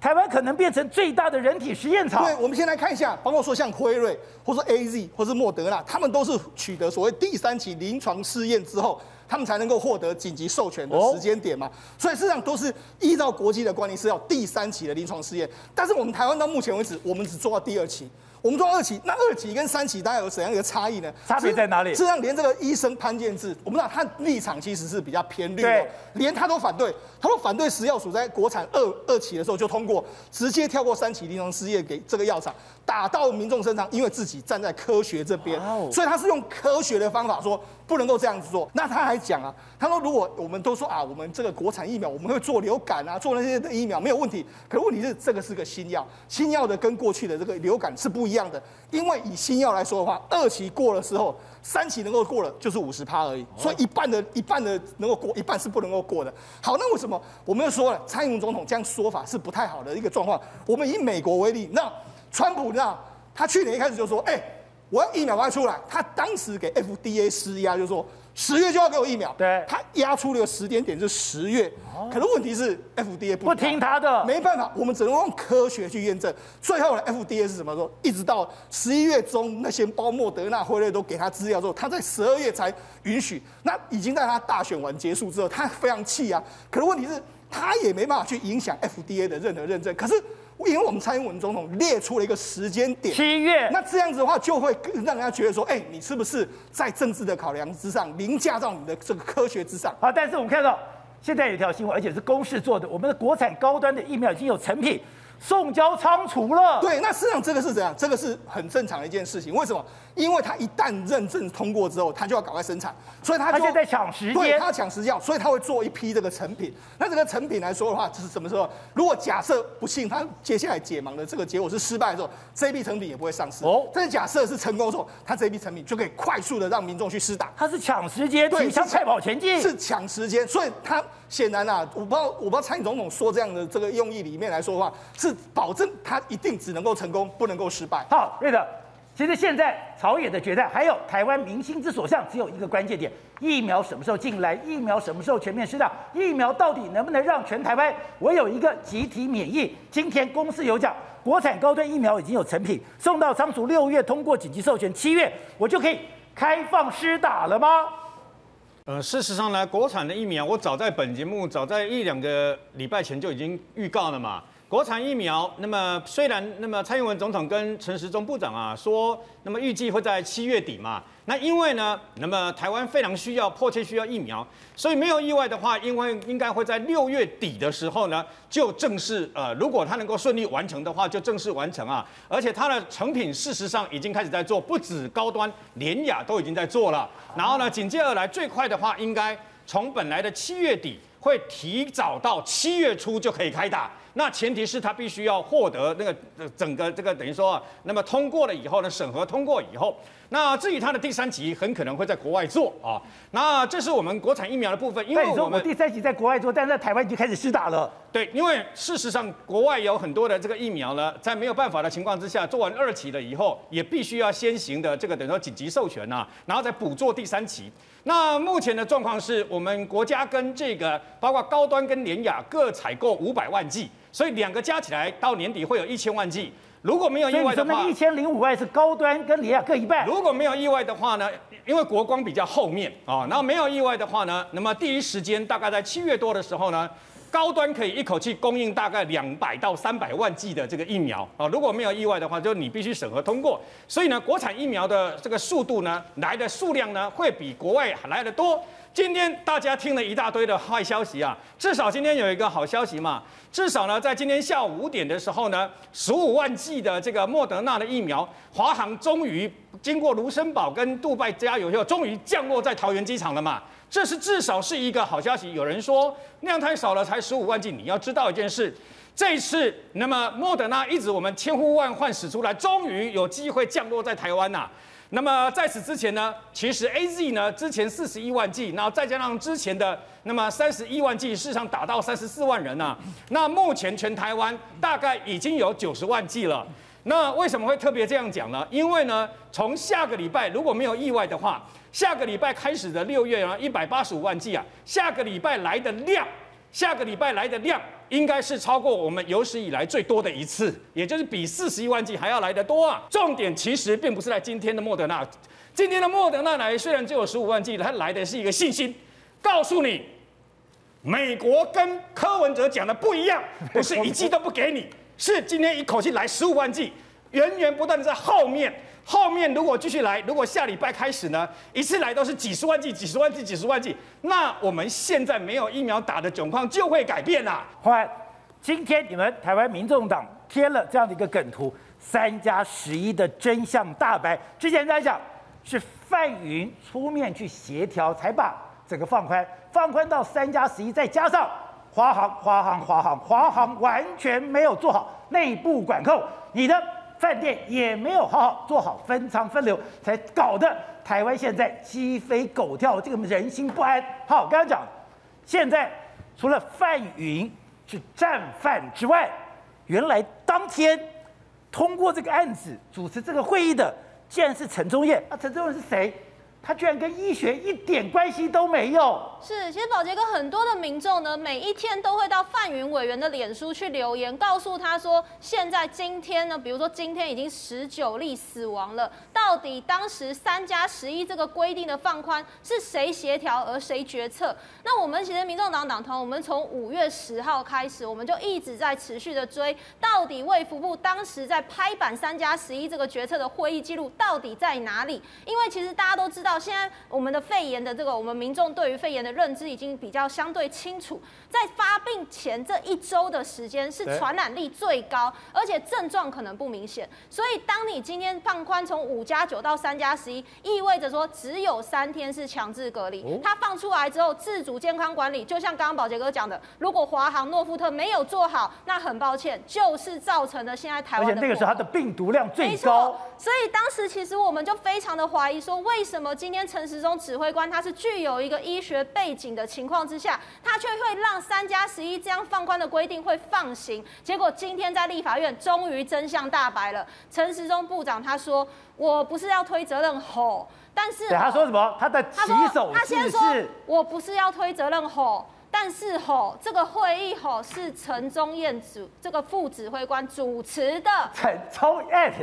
台湾可能变成最大的人体实验场。对，我们先来看一下，包括说像辉瑞，或是 AZ，或是莫德纳，他们都是取得所谓第三期临床试验之后，他们才能够获得紧急授权的时间点嘛。所以事实上都是依照国际的惯例是要第三期的临床试验。但是我们台湾到目前为止，我们只做到第二期。我们做二期，那二期跟三期大概有怎样一个差异呢？差别在哪里？实际上，连这个医生潘建志，我们知道他立场其实是比较偏绿的，对连他都反对。他说反对食药署在国产二二期的时候就通过，直接跳过三期临床试验给这个药厂，打到民众身上，因为自己站在科学这边，所以他是用科学的方法说不能够这样子做。那他还讲啊，他说如果我们都说啊，我们这个国产疫苗我们会做流感啊，做那些的疫苗没有问题，可是问题是这个是个新药，新药的跟过去的这个流感是不一样的，因为以新药来说的话，二期过了之后。三期能够过了就是五十趴而已，所以一半的一半的能够过，一半是不能够过的。好，那为什么我们又说了，蔡英文总统这样说法是不太好的一个状况？我们以美国为例，那川普那他去年一开始就说，哎、欸，我要疫苗快出来，他当时给 FDA 施压，就说。十月就要给我疫苗，对，他压出了个时间点是十月，可是问题是 FDA 不不听他的，没办法，我们只能用科学去验证。最后呢，FDA 是什么说？一直到十一月中，那些包莫德纳、辉瑞都给他资料之后，他在十二月才允许。那已经在他大选完结束之后，他非常气啊。可是问题是，他也没办法去影响 FDA 的任何认证。可是。因为我们蔡英文总统列出了一个时间点，七月，那这样子的话，就会让人家觉得说，哎，你是不是在政治的考量之上凌驾到你的这个科学之上？好，但是我们看到现在有一条新闻，而且是公视做的，我们的国产高端的疫苗已经有成品。送交仓储了。对，那实际上这个是怎样？这个是很正常的一件事情。为什么？因为他一旦认证通过之后，他就要赶快生产，所以他就在抢时间，对，他要抢时间，所以他会做一批这个成品。那这个成品来说的话，就是什么时候？如果假设不幸他接下来解盲的这个结果是失败的时候，这一批成品也不会上市。哦，但是假设是成功的时候，他这一批成品就可以快速的让民众去施打。他是抢时间，对，像快跑前进，是抢时间，所以他。显然啊，我不知道，我不知道蔡总统说这样的这个用意里面来说的话，是保证他一定只能够成功，不能够失败。好，瑞德，其实现在朝野的决战，还有台湾民心之所向，只有一个关键点：疫苗什么时候进来？疫苗什么时候全面施打？疫苗到底能不能让全台湾我有一个集体免疫？今天公司有讲，国产高端疫苗已经有成品，送到仓储，六月通过紧急授权，七月我就可以开放施打了吗？呃，事实上呢，国产的疫苗，我早在本节目，早在一两个礼拜前就已经预告了嘛。国产疫苗，那么虽然那么蔡英文总统跟陈时中部长啊说，那么预计会在七月底嘛。那因为呢，那么台湾非常需要、迫切需要疫苗，所以没有意外的话，因为应该会在六月底的时候呢，就正式呃，如果它能够顺利完成的话，就正式完成啊。而且它的成品事实上已经开始在做，不止高端，连雅都已经在做了。然后呢，紧接而来最快的话，应该从本来的七月底会提早到七月初就可以开打。那前提是他必须要获得那个整个这个等于说啊，那么通过了以后呢，审核通过以后。那至于它的第三级很可能会在国外做啊，那这是我们国产疫苗的部分，因为我们第三级在国外做，但是在台湾已经开始施打了。对，因为事实上国外有很多的这个疫苗呢，在没有办法的情况之下，做完二期了以后，也必须要先行的这个等于说紧急授权呐，然后再补做第三期。那目前的状况是我们国家跟这个包括高端跟联雅各采购五百万剂，所以两个加起来到年底会有一千万剂。如果没有意外的话，一千零五万是高端跟联亚各一半。如果没有意外的话呢，因为国光比较后面啊，然后没有意外的话呢，那么第一时间大概在七月多的时候呢，高端可以一口气供应大概两百到三百万剂的这个疫苗啊。如果没有意外的话，就你必须审核通过。所以呢，国产疫苗的这个速度呢，来的数量呢，会比国外来的多。今天大家听了一大堆的坏消息啊，至少今天有一个好消息嘛。至少呢，在今天下午五点的时候呢，十五万剂的这个莫德纳的疫苗，华航终于经过卢森堡跟杜拜加油后，终于降落在桃园机场了嘛。这是至少是一个好消息。有人说量太少了，才十五万剂。你要知道一件事，这次那么莫德纳一直我们千呼万唤始出来，终于有机会降落在台湾呐。那么在此之前呢，其实 A Z 呢之前四十一万剂，然后再加上之前的那么三十一万剂，市场达到三十四万人呐、啊。那目前全台湾大概已经有九十万剂了。那为什么会特别这样讲呢？因为呢，从下个礼拜如果没有意外的话，下个礼拜开始的六月啊，一百八十五万剂啊，下个礼拜来的量，下个礼拜来的量。应该是超过我们有史以来最多的一次，也就是比四十一万剂还要来得多啊！重点其实并不是在今天的莫德纳，今天的莫德纳来虽然只有十五万剂，它来的是一个信心，告诉你，美国跟柯文哲讲的不一样，不是一剂都不给你，是今天一口气来十五万剂，源源不断的在后面。后面如果继续来，如果下礼拜开始呢，一次来都是几十万剂、几十万剂、几十万剂，那我们现在没有疫苗打的窘况就会改变啦。欢，今天你们台湾民众党贴了这样的一个梗图，三加十一的真相大白。之前在讲是范云出面去协调，才把整个放宽，放宽到三加十一，再加上华航、华航、华航、华航完全没有做好内部管控，你的。饭店也没有好好做好分仓分流，才搞得台湾现在鸡飞狗跳，这个人心不安。好，刚刚讲，现在除了范云是战犯之外，原来当天通过这个案子主持这个会议的，竟然是陈忠彦。啊陈忠彦是谁？他居然跟医学一点关系都没有。是，其实宝杰哥很多的民众呢，每一天都会到范云委员的脸书去留言，告诉他说，现在今天呢，比如说今天已经十九例死亡了，到底当时三加十一这个规定的放宽是谁协调而谁决策？那我们其实民众党党团，我们从五月十号开始，我们就一直在持续的追，到底卫福部当时在拍板三加十一这个决策的会议记录到底在哪里？因为其实大家都知道。现在我们的肺炎的这个，我们民众对于肺炎的认知已经比较相对清楚。在发病前这一周的时间是传染力最高，而且症状可能不明显。所以当你今天放宽从五加九到三加十一，意味着说只有三天是强制隔离。它放出来之后，自主健康管理，就像刚刚宝杰哥讲的，如果华航、诺富特没有做好，那很抱歉，就是造成了现在台湾。而且那个时候它的病毒量最高。所以当时其实我们就非常的怀疑说，为什么今天陈时中指挥官他是具有一个医学背景的情况之下，他却会让三加十一这样放宽的规定会放行？结果今天在立法院终于真相大白了。陈时中部长他说：“我不是要推责任吼，但是对他说什么？他的起手他先说我不是要推责任吼，但是吼这个会议吼是陈宗彦主这个副指挥官主持的。”陈宗彦。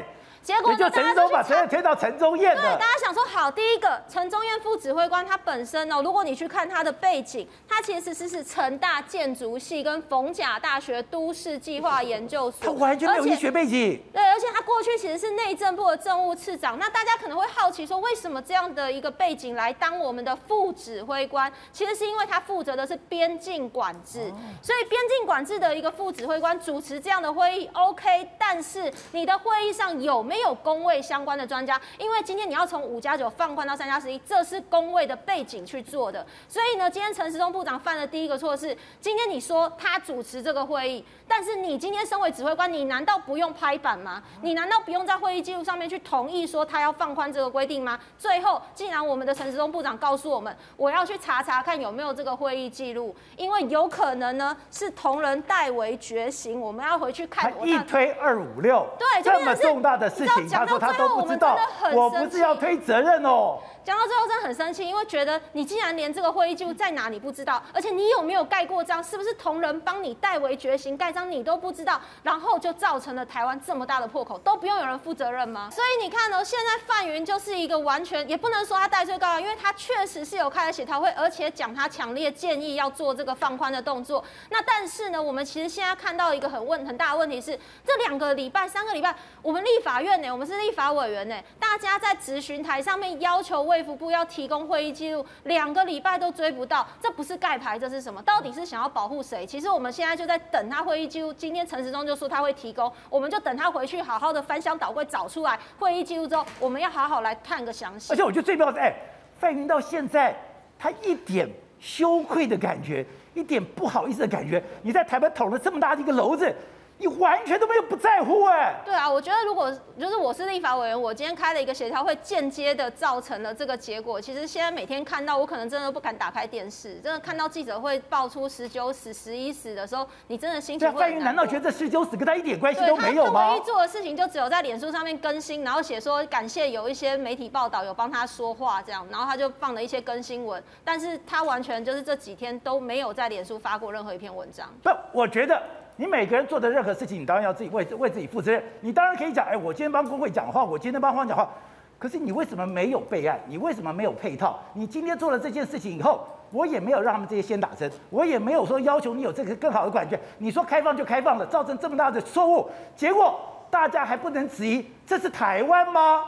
结果就陈时中把责任推到陈忠彦。对，大家想说好，第一个陈忠彦副指挥官他本身哦，如果你去看他的背景，他其实是是成大建筑系跟逢甲大学都市计划研究所，他完全没有医学背景。对，而且他过去其实是内政部的政务次长。那大家可能会好奇说，为什么这样的一个背景来当我们的副指挥官？其实是因为他负责的是边境管制，所以边境管制的一个副指挥官主持这样的会议，OK。但是你的会议上有没有？没有工位相关的专家，因为今天你要从五加九放宽到三加十一，这是工位的背景去做的。所以呢，今天陈时中部长犯的第一个错是，今天你说他主持这个会议，但是你今天身为指挥官，你难道不用拍板吗？你难道不用在会议记录上面去同意说他要放宽这个规定吗？最后，既然我们的陈时中部长告诉我们，我要去查查看有没有这个会议记录，因为有可能呢是同仁代为觉醒，我们要回去看。一推二五六，对，这么重大的事。他说他都不知道，我不是要推责任哦。讲到最后真的很生气，因为觉得你既然连这个会议记录在哪你不知道，而且你有没有盖过章，是不是同仁帮你代为觉醒盖章你都不知道，然后就造成了台湾这么大的破口，都不用有人负责任吗？所以你看呢，现在范云就是一个完全也不能说他代罪羔羊，因为他确实是有开了协调会，而且讲他强烈建议要做这个放宽的动作。那但是呢，我们其实现在看到一个很问很大的问题是，这两个礼拜、三个礼拜，我们立法院呢，我们是立法委员呢，大家在质询台上面要求卫福部要提供会议记录，两个礼拜都追不到，这不是盖牌，这是什么？到底是想要保护谁？其实我们现在就在等他会议记录。今天陈时中就说他会提供，我们就等他回去好好的翻箱倒柜找出来会议记录之后，我们要好好来看个详细。而且我觉得最妙的，哎，范云到现在他一点羞愧的感觉，一点不好意思的感觉。你在台湾捅了这么大的一个篓子，你完全都没有不在乎哎、欸。对啊，我觉得如果就是我是立法委员，我今天开了一个协调会，间接的造成了这个结果。其实现在每天看到，我可能真的不敢打开电视，真的看到记者会爆出十九死、十一死的时候，你真的心情会。范云难道觉得这十九死跟他一点关系都没有吗？他唯一做的事情就只有在脸书上面更新，然后写说感谢有一些媒体报道有帮他说话这样，然后他就放了一些更新文，但是他完全就是这几天都没有在脸书发过任何一篇文章。不，我觉得。你每个人做的任何事情，你当然要自己为为自己负责任。你当然可以讲，哎，我今天帮工会讲话，我今天帮方讲话。可是你为什么没有备案？你为什么没有配套？你今天做了这件事情以后，我也没有让他们这些先打针，我也没有说要求你有这个更好的管卷。你说开放就开放了，造成这么大的错误，结果大家还不能质疑，这是台湾吗？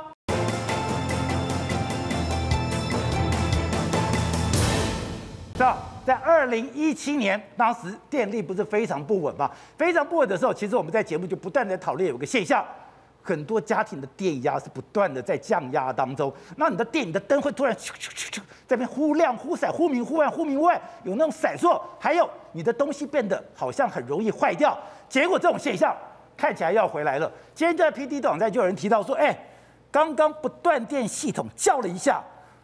这样。在二零一七年，当时电力不是非常不稳吗？非常不稳的时候，其实我们在节目就不断的讨论有个现象，很多家庭的电压是不断的在降压当中。那你的电，你的灯会突然咻咻咻咻在那边忽亮忽闪、忽明忽暗、忽明忽暗，有那种闪烁。还有你的东西变得好像很容易坏掉。结果这种现象看起来要回来了。今天在 PD 网站就有人提到说，哎，刚刚不断电系统叫了一下，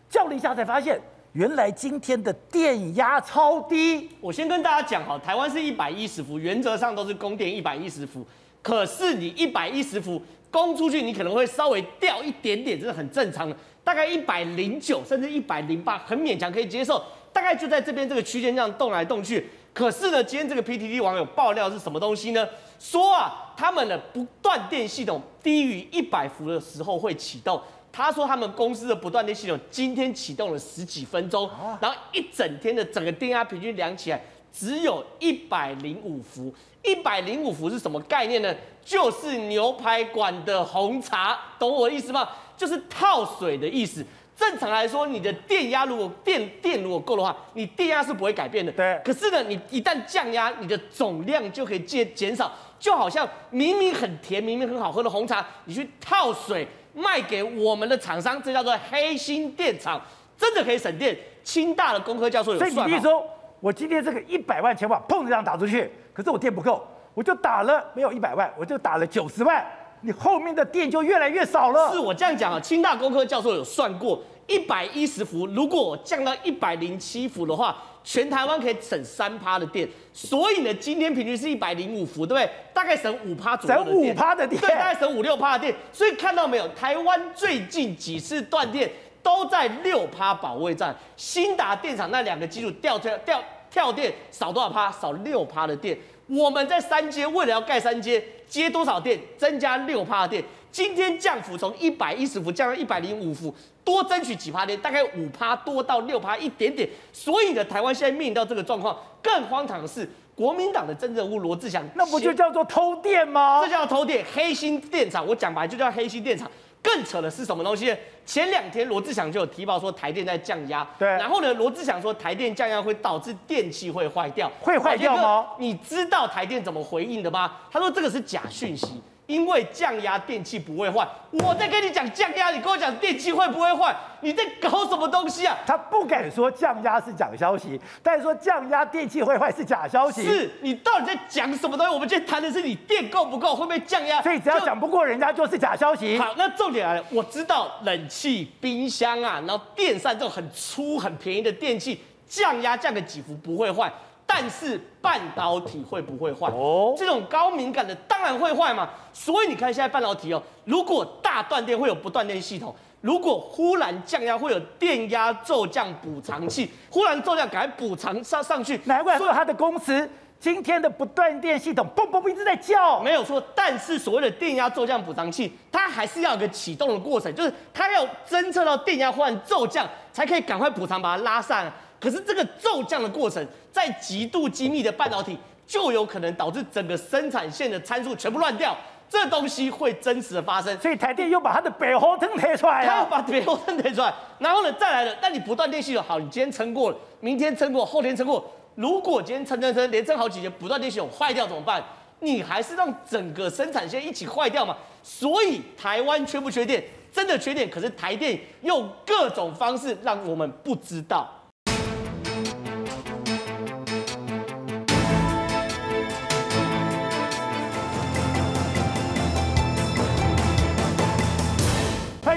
叫了一下才发现。原来今天的电压超低。我先跟大家讲哈，台湾是一百一十伏，原则上都是供电一百一十伏。可是你一百一十伏供出去，你可能会稍微掉一点点，这是很正常的。大概一百零九甚至一百零八，很勉强可以接受。大概就在这边这个区间这样动来动去。可是呢，今天这个 PTT 网友爆料是什么东西呢？说啊，他们的不断电系统低于一百伏的时候会启动。他说他们公司的不断电系统今天启动了十几分钟，然后一整天的整个电压平均量起来只有一百零五伏。一百零五伏是什么概念呢？就是牛排馆的红茶，懂我的意思吗？就是套水的意思。正常来说，你的电压如果电电如果够的话，你电压是不会改变的。对。可是呢，你一旦降压，你的总量就可以减减少。就好像明明很甜、明明很好喝的红茶，你去套水。卖给我们的厂商，这叫做黑心电厂，真的可以省电。清大的工科教授有算。所以你比如说，我今天这个一百万千瓦砰这样打出去，可是我电不够，我就打了没有一百万，我就打了九十万，你后面的电就越来越少了。是我这样讲啊，清大工科教授有算过，一百一十伏，如果我降到一百零七伏的话。全台湾可以省三趴的电，所以呢，今天平均是一百零五伏，对不对？大概省五趴左右。省五趴的电。对，大概省五六趴的电。所以看到没有，台湾最近几次断电都在六趴保卫战。新达电厂那两个机组掉跳掉跳电少多少趴？少六趴的电。我们在三接为了要盖三接，接多少电？增加六趴的电。今天降幅从一百一十伏降到一百零五伏。多争取几趴电，大概五趴多到六趴一点点。所以呢，台湾现在面临到这个状况，更荒唐的是，国民党的政治人物罗志祥，那不就叫做偷电吗？这叫偷电，黑心电厂。我讲白就叫黑心电厂。更扯的是什么东西？前两天罗志祥就有提报说台电在降压，对。然后呢，罗志祥说台电降压会导致电器会坏掉，会坏掉吗？你知道台电怎么回应的吗？他说这个是假讯息。因为降压电器不会坏，我在跟你讲降压，你跟我讲电器会不会坏？你在搞什么东西啊？他不敢说降压是假消息，但是说降压电器会坏是假消息。是你到底在讲什么东西？我们今天谈的是你电够不够，会不会降压？所以只要讲不过人家就是假消息。好，那重点来了，我知道冷气、冰箱啊，然后电扇这种很粗、很便宜的电器，降压降个几伏不会坏。但是半导体会不会坏？哦，这种高敏感的当然会坏嘛。所以你看现在半导体哦，如果大断电会有不断电系统，如果忽然降压会有电压骤降补偿器，忽然骤降赶快补偿上上去。难怪说他的公司今天的不断电系统嘣嘣嘣一直在叫。没有错，但是所谓的电压骤降补偿器，它还是要有个启动的过程，就是它要侦测到电压忽然骤降，才可以赶快补偿把它拉上。可是这个骤降的过程，在极度精密的半导体，就有可能导致整个生产线的参数全部乱掉，这东西会真实的发生。所以台电又把它的北河灯推出来了，他又把北河灯推出来，然后呢，再来了，那你不断电系统好，你今天撑过了，明天撑过，后天撑过，如果今天撑撑撑连撑好几天，不断电系统坏掉怎么办？你还是让整个生产线一起坏掉嘛？所以台湾缺不缺电？真的缺电，可是台电用各种方式让我们不知道。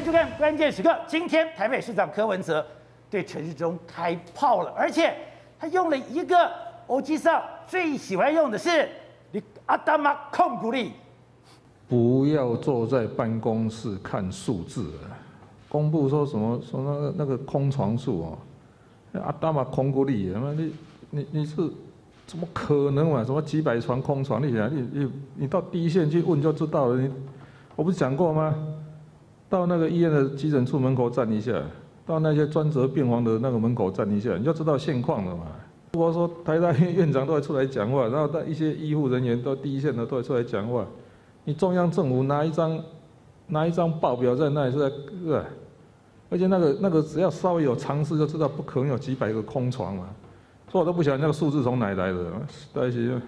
就看关键时刻。今天台北市长柯文哲对陈时中开炮了，而且他用了一个欧吉桑最喜欢用的是你阿达玛控股力。不要坐在办公室看数字啊！公布说什么说那个那个空床数哦，阿达玛控股力，什么你你你是怎么可能嘛？什么几百床空床？你想你你你到第一线去问就知道了。你我不是讲过吗？到那个医院的急诊处门口站一下，到那些专责病房的那个门口站一下，你就知道现况了嘛。如果说台大院院长都会出来讲话，然后一些医护人员到第一线的都会出来讲话。你中央政府拿一张拿一张报表在那里是在是吧？而且那个那个只要稍微有常识就知道不可能有几百个空床嘛，所以我都不晓得那个数字从哪来的，担心。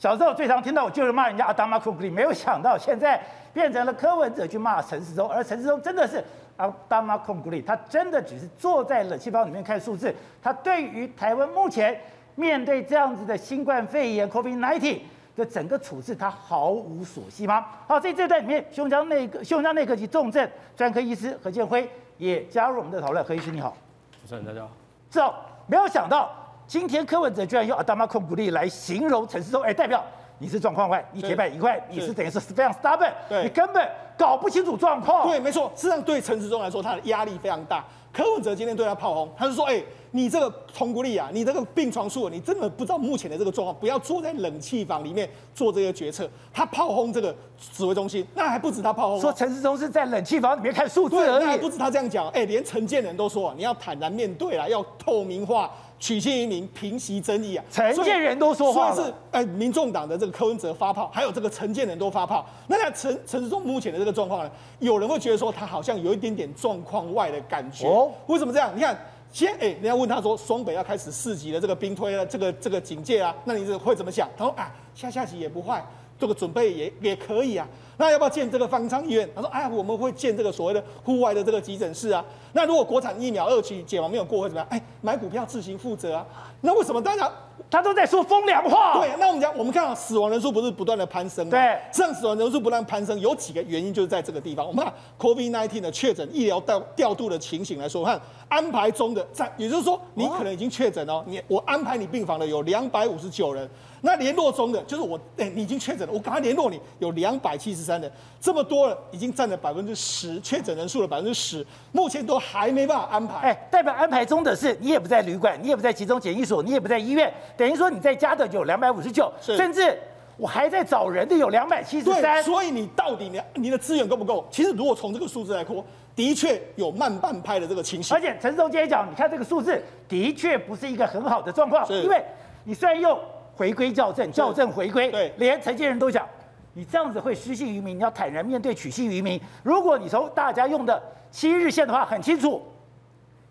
小时候最常听到我就是骂人家阿达玛控股力，没有想到现在变成了柯文哲去骂陈世忠，而陈世忠真的是阿达玛控股力，他真的只是坐在冷气房里面看数字，他对于台湾目前面对这样子的新冠肺炎 COVID-19。的整个处置，他毫无所惜吗？好，在这段里面，胸腔内科、胸腔内科及重症专科医师何建辉也加入我们的讨论。何医师你好，主持人大家好。知道没有想到，今天柯文哲居然用阿达玛控股力来形容陈世忠，哎，代表你是状况外，一铁板一块，你是等于是非常 stubborn，你根本搞不清楚状况。对，没错，事实上对陈世忠来说，他的压力非常大。柯文哲今天对他炮轰，他是说，哎。你这个控股力啊，你这个病床数，你真的不知道目前的这个状况，不要坐在冷气房里面做这个决策。他炮轰这个指挥中心，那还不止他炮轰，说陈世忠是在冷气房里面看数字而已。那还不止他这样讲，哎，连陈建仁都说，你要坦然面对啦，要透明化，取信于民，平息争议啊。陈建仁都说话了，是哎，民众党的这个柯文哲发炮，还有这个陈建仁都发炮。那在陈陈世忠目前的这个状况呢，有人会觉得说他好像有一点点状况外的感觉。哦，为什么这样？你看。先哎，人家问他说，松北要开始四级的这个兵推了，这个这个警戒啊，那你是会怎么想？他说啊，下下级也不坏，做个准备也也可以啊。那要不要建这个方舱医院？他说哎，我们会建这个所谓的户外的这个急诊室啊。那如果国产疫苗二期解完没有过会怎么样？哎，买股票自行负责啊。那为什么大家他都在说风凉话？对，那我们讲，我们看到死亡人数不是不断的攀升吗？对，这样死亡人数不断攀升，有几个原因就是在这个地方。我们看 COVID-19 的确诊医疗调调度的情形来说，看安排中的在，也就是说你可能已经确诊哦，你我安排你病房的有两百五十九人。那联络中的就是我，哎、欸，你已经确诊了，我赶快联络你，有两百七十三人，这么多了，已经占了百分之十确诊人数的百分之十，目前都还没办法安排。哎、欸，代表安排中的是你也不在旅馆，你也不在集中检疫所，你也不在医院，等于说你在家的有两百五十九，甚至我还在找人的有两百七十三。所以你到底你你的资源够不够？其实如果从这个数字来说，的确有慢半拍的这个情形。而且陈时中今天讲，你看这个数字的确不是一个很好的状况，因为你虽然用。回归校正，校正回归，对，连陈建仁都讲，你这样子会失信于民，你要坦然面对，取信于民。如果你从大家用的七日线的话，很清楚，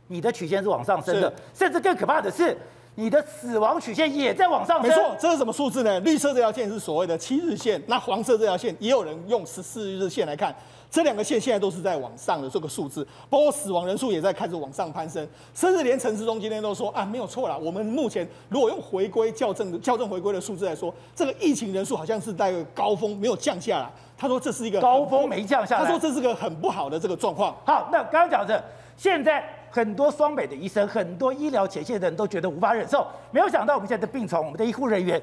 你的曲线是往上升的，甚至更可怕的是，你的死亡曲线也在往上升。没错，这是什么数字呢？绿色这条线是所谓的七日线，那黄色这条线也有人用十四日线来看。这两个线现在都是在往上的这个数字，包括死亡人数也在开始往上攀升，甚至连陈时中今天都说啊，没有错啦，我们目前如果用回归校正的校正回归的数字来说，这个疫情人数好像是在高峰没有降下来。他说这是一个高峰没降下来，他说这是个很不好的这个状况。好，那刚刚讲的，现在很多双北的医生，很多医疗前线的人都觉得无法忍受，没有想到我们现在的病床，我们的医护人员。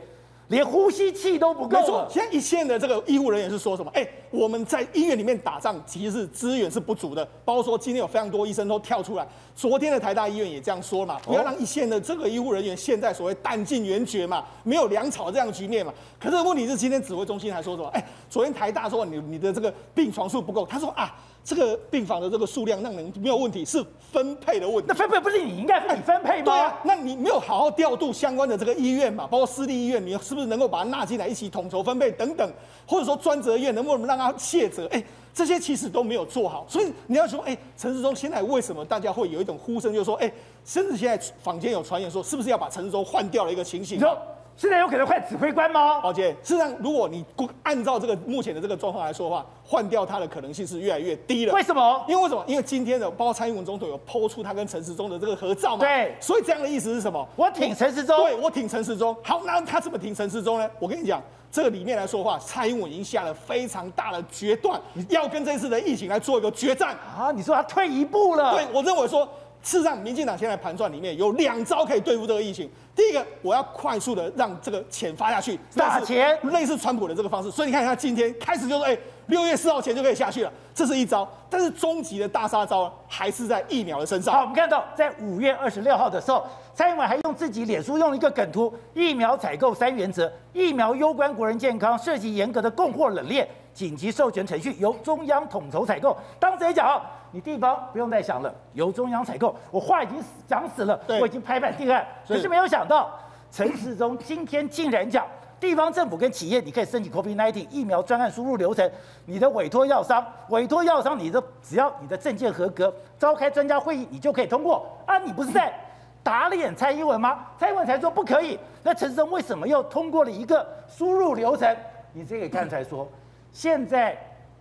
连呼吸器都不够。没错，现在一线的这个医护人员是说什么？哎，我们在医院里面打仗，其实是资源是不足的。包括说今天有非常多医生都跳出来，昨天的台大医院也这样说嘛，不要让一线的这个医护人员现在所谓弹尽援绝嘛，没有粮草这样的局面嘛。可是问题是，今天指挥中心还说什么？哎，昨天台大说你你的这个病床数不够，他说啊。这个病房的这个数量让人没有问题，是分配的问题。那分配不是你应该是你分配吗？对啊，那你没有好好调度相关的这个医院嘛，包括私立医院，你是不是能够把它纳进来一起统筹分配等等？或者说专责医院能不能让它卸责？哎，这些其实都没有做好。所以你要说，哎，陈世忠现在为什么大家会有一种呼声，就是说，哎，甚至现在坊间有传言说，是不是要把陈世忠换掉了一个情形？现在有可能换指挥官吗？宝杰，事实上，如果你按照这个目前的这个状况来说的话，换掉他的可能性是越来越低了。为什么？因为为什么？因为今天的包括蔡英文总统有抛出他跟陈时中的这个合照嘛。对。所以这样的意思是什么？我挺陈时中。对，我挺陈时中。好，那他怎么挺陈时中呢？我跟你讲，这个里面来说的话，蔡英文已经下了非常大的决断，要跟这次的疫情来做一个决战啊！你说他退一步了？对，我认为说。事实上，民进党现在盘算里面有两招可以对付这个疫情。第一个，我要快速的让这个钱发下去，打钱，类似川普的这个方式。所以你看，他今天开始就说，哎，六月四号前就可以下去了，这是一招。但是终极的大杀招还是在疫苗的身上。好，我们看到在五月二十六号的时候，蔡英文还用自己脸书用一个梗图：疫苗采购三原则，疫苗攸关国人健康，涉及严格的供货冷链，紧急授权程序由中央统筹采购。当时也讲。你地方不用再想了，由中央采购。我话已经讲死了，我已经拍板定案。可是没有想到，陈时中今天竟然讲，地方政府跟企业，你可以申请 COVID-19 疫苗专案输入流程。你的委托药商，委托药商，你的只要你的证件合格，召开专家会议，你就可以通过。啊，你不是在打脸蔡英文吗？蔡英文才说不可以，那陈时中为什么又通过了一个输入流程？你这个刚才说，现在。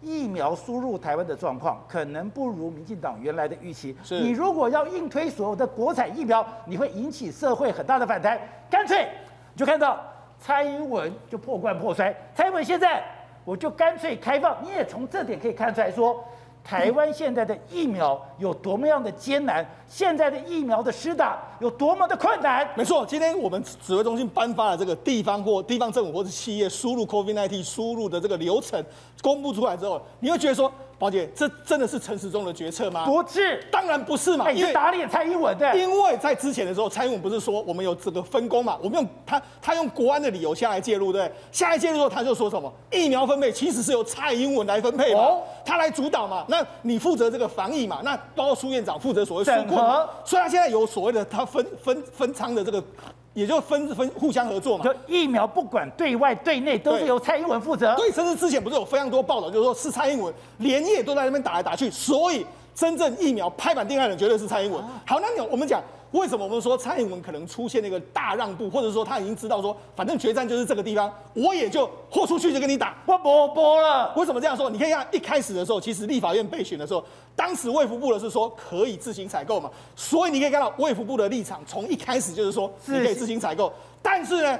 疫苗输入台湾的状况可能不如民进党原来的预期。你如果要硬推所有的国产疫苗，你会引起社会很大的反弹。干脆就看到蔡英文就破罐破摔。蔡英文现在我就干脆开放，你也从这点可以看出来说。台湾现在的疫苗有多么样的艰难？现在的疫苗的施打有多么的困难？没错，今天我们指挥中心颁发了这个地方或地方政府或者企业输入 COVID-19 输入的这个流程公布出来之后，你会觉得说。宝姐，这真的是陈时中的决策吗？不是，当然不是嘛。因为打脸蔡英文的。因为在之前的时候，蔡英文不是说我们有这个分工嘛？我们用他他用国安的理由下来介入，对？下来介入之后，他就说什么？疫苗分配其实是由蔡英文来分配嘛，哦、他来主导嘛。那你负责这个防疫嘛？那包括苏院长负责所谓纾困嘛。所以他现在有所谓的他分分分仓的这个。也就分分互相合作嘛，就疫苗不管对外对内都是由蔡英文负责。对，甚至之前不是有非常多报道，就是说是蔡英文连夜都在那边打来打去，所以真正疫苗拍板定案的绝对是蔡英文。好，那你我们讲。为什么我们说蔡英文可能出现那个大让步，或者说他已经知道说，反正决战就是这个地方，我也就豁出去就跟你打，我不播了。为什么这样说？你可以看一开始的时候，其实立法院备选的时候，当时卫福部的是说可以自行采购嘛，所以你可以看到卫福部的立场从一开始就是说你可以自行采购，但是呢。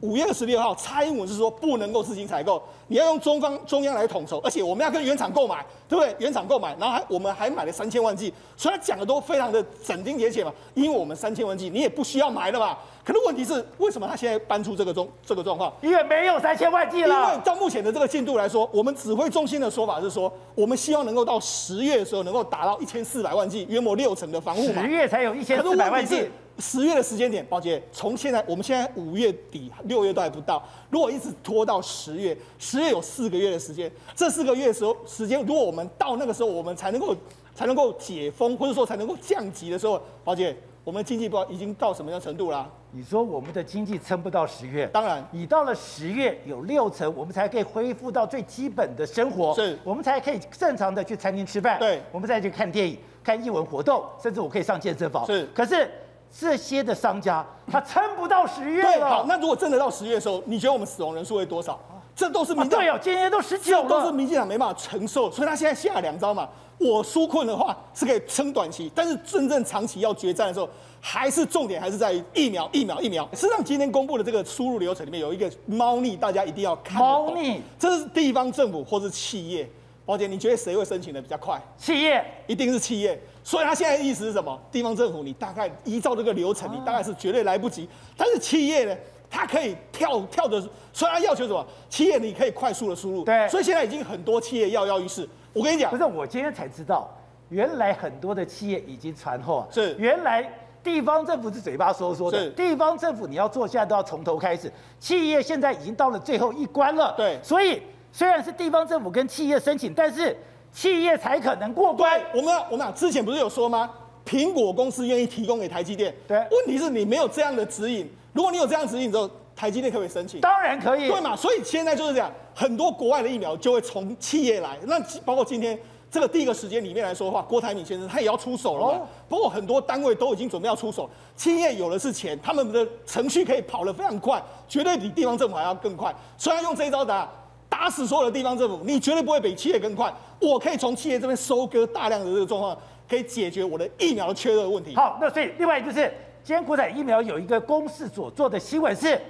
五月二十六号，蔡英文是说不能够自行采购，你要用中方中央来统筹，而且我们要跟原厂购买，对不对？原厂购买，然后还我们还买了三千万剂，所以他讲的都非常的斩钉截铁嘛，因为我们三千万剂你也不需要买了嘛。可是问题是，为什么他现在搬出这个中这个状况？因为没有三千万剂了。因为到目前的这个进度来说，我们指挥中心的说法是说，我们希望能够到十月的时候能够达到一千四百万剂，约莫六成的防护嘛。十月才有一千四百万剂。十月的时间点，宝姐，从现在我们现在五月底六月都还不到，如果一直拖到十月，十月有四个月的时间，这四个月的时候时间，如果我们到那个时候我们才能够才能够解封，或者说才能够降级的时候，宝姐，我们的经济不已经到什么样程度了啊？你说我们的经济撑不到十月？当然，你到了十月有六成，我们才可以恢复到最基本的生活，是，我们才可以正常的去餐厅吃饭，对，我们再去看电影、看艺文活动，甚至我可以上健身房，是，可是。这些的商家他撑不到十月了。对，好，那如果真的到十月的时候，你觉得我们死亡人数会多少？这都是民进党、啊、对哦，今天都十九了，都是民进党没办法承受，所以他现在下了两招嘛。我纾困的话是可以撑短期，但是真正长期要决战的时候，还是重点还是在于疫苗，疫苗，疫苗。事实上，今天公布的这个输入流程里面有一个猫腻，大家一定要看。猫腻，这是地方政府或是企业。宝姐，你觉得谁会申请的比较快？企业，一定是企业。所以他现在的意思是什么？地方政府你大概依照这个流程，你大概是绝对来不及。但是企业呢，它可以跳跳的，所以他要求什么？企业你可以快速的输入。对。所以现在已经很多企业跃跃欲试。我跟你讲，不是我今天才知道，原来很多的企业已经传后啊。是。原来地方政府是嘴巴说说的。是。地方政府你要做，现在都要从头开始。企业现在已经到了最后一关了。对。所以虽然是地方政府跟企业申请，但是企业才可能过关。我们我们俩之前不是有说吗？苹果公司愿意提供给台积电，对，问题是你没有这样的指引。如果你有这样的指引之后，台积电可不可以申请？当然可以，对嘛？所以现在就是这样，很多国外的疫苗就会从企业来。那包括今天这个第一个时间里面来说的话，郭台铭先生他也要出手了哦。不过很多单位都已经准备要出手，企业有的是钱，他们的程序可以跑得非常快，绝对比地方政府还要更快。所以他用这一招打打死所有的地方政府，你绝对不会比企业更快。我可以从企业这边收割大量的这个状况，可以解决我的疫苗的缺的问题。好，那所以另外就是，今天国产疫苗有一个公司所做的新闻是。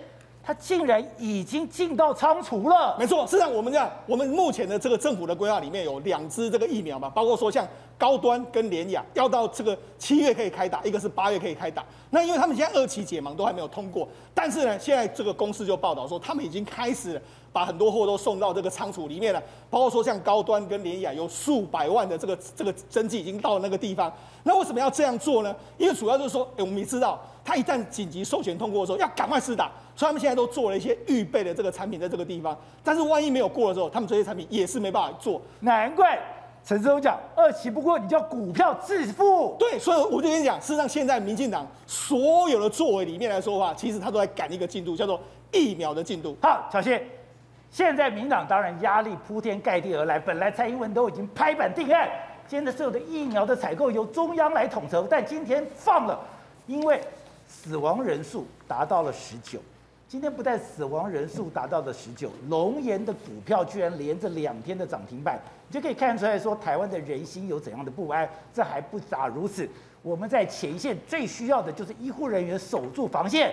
它竟然已经进到仓储了。没错，事实上我们这样，我们目前的这个政府的规划里面有两支这个疫苗嘛，包括说像高端跟联雅要到这个七月可以开打，一个是八月可以开打。那因为他们现在二期解盲都还没有通过，但是呢，现在这个公司就报道说，他们已经开始把很多货都送到这个仓储里面了，包括说像高端跟联雅有数百万的这个这个针剂已经到了那个地方。那为什么要这样做呢？因为主要就是说，哎，我们也知道，他一旦紧急授权通过的时候，要赶快施打。所以他们现在都做了一些预备的这个产品在这个地方，但是万一没有过的时候，他们这些产品也是没办法做。难怪陈志忠讲二期不过，你叫股票致富。对，所以我就跟你讲，事实上现在民进党所有的作为里面来说的话，其实他都在赶一个进度，叫做疫苗的进度。好，小谢，现在民党当然压力铺天盖地而来，本来蔡英文都已经拍板定案，今天的所有的疫苗的采购由中央来统筹，但今天放了，因为死亡人数达到了十九。今天不但死亡人数达到了十九，龙岩的股票居然连着两天的涨停板，你就可以看出来说台湾的人心有怎样的不安。这还不咋如此，我们在前线最需要的就是医护人员守住防线，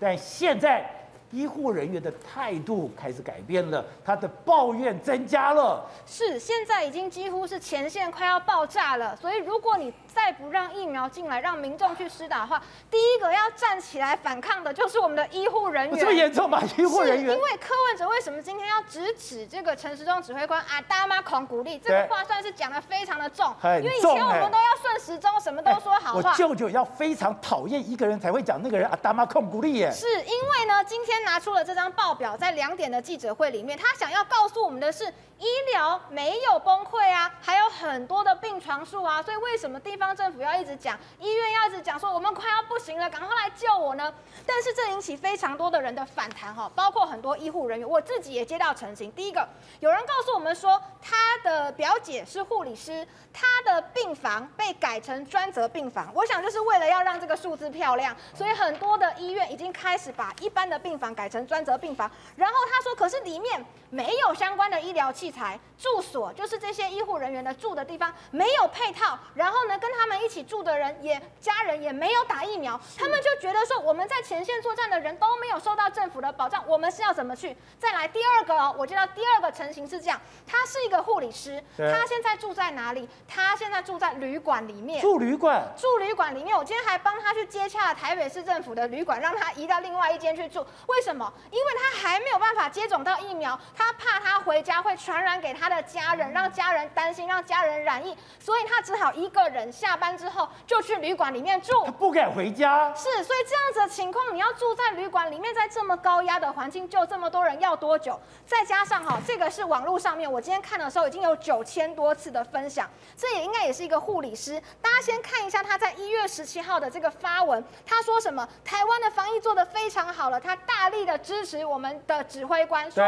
但现在。医护人员的态度开始改变了，他的抱怨增加了。是，现在已经几乎是前线快要爆炸了。所以，如果你再不让疫苗进来，让民众去施打的话，第一个要站起来反抗的就是我们的医护人员。这么严重吗？医护人员？因为柯文哲为什么今天要直指这个陈时中指挥官啊？大妈狂鼓励，这个话算是讲的非常的重。重，因为以前我们都要顺时钟，什么都说好话。我舅舅要非常讨厌一个人才会讲那个人啊，大妈狂鼓励耶。是因为呢，今天拿出了这张报表，在两点的记者会里面，他想要告诉我们的是，医疗没有崩溃啊，还有很多的病床数啊，所以为什么地方政府要一直讲，医院要一直讲说我们快要不行了，赶快来救我呢？但是这引起非常多的人的反弹哈，包括很多医护人员，我自己也接到澄清。第一个，有人告诉我们说，他的表姐是护理师，他的病房被改成专责病房，我想就是为了要让这个数字漂亮，所以很多的医院已经开始把一般的病房改成专责病房。然后他说，可是里面没有相关的医疗器材，住所就是这些医护人员的住的地方没有配套。然后呢，跟他们一起住的人也家人也没有打疫苗，他们就觉得说，我们在前线作战的人都没有受到政府的保障，我们是要怎么去？再来第二个哦，我接到第二个成型是这样，他是一个护理师，他现在住在哪里？他现在住在旅馆里面，住旅馆，住旅馆里面。我今天还帮他去接洽台北市政府的旅馆，让他移到另外一间去住。为什么？因为他还没有办法接种到疫苗，他怕他回家会传染给他的家人，让家人担心，让家人染疫，所以他只好一个人下班之后就去旅馆里面住。他不敢回家。是，所以这样子的情况，你要住在旅馆里面，在这么高压的环境，就这么多人，要多久？再加上哈，这个是网络上面，我今天看的时候已经有九千多次的分享，这也应该也是一个护理师。大家先看一下他在一月十七号的这个发文，他说什么？台湾的防疫做得非常好了，他大力的支持我们。的指挥官说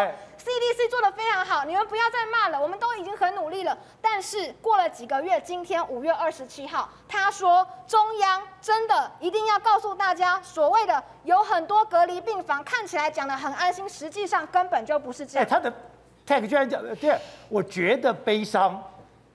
，CDC 做的非常好，你们不要再骂了，我们都已经很努力了。但是过了几个月，今天五月二十七号，他说中央真的一定要告诉大家，所谓的有很多隔离病房，看起来讲的很安心，实际上根本就不是这样。哎，他的 tag 居然讲的，对，我觉得悲伤，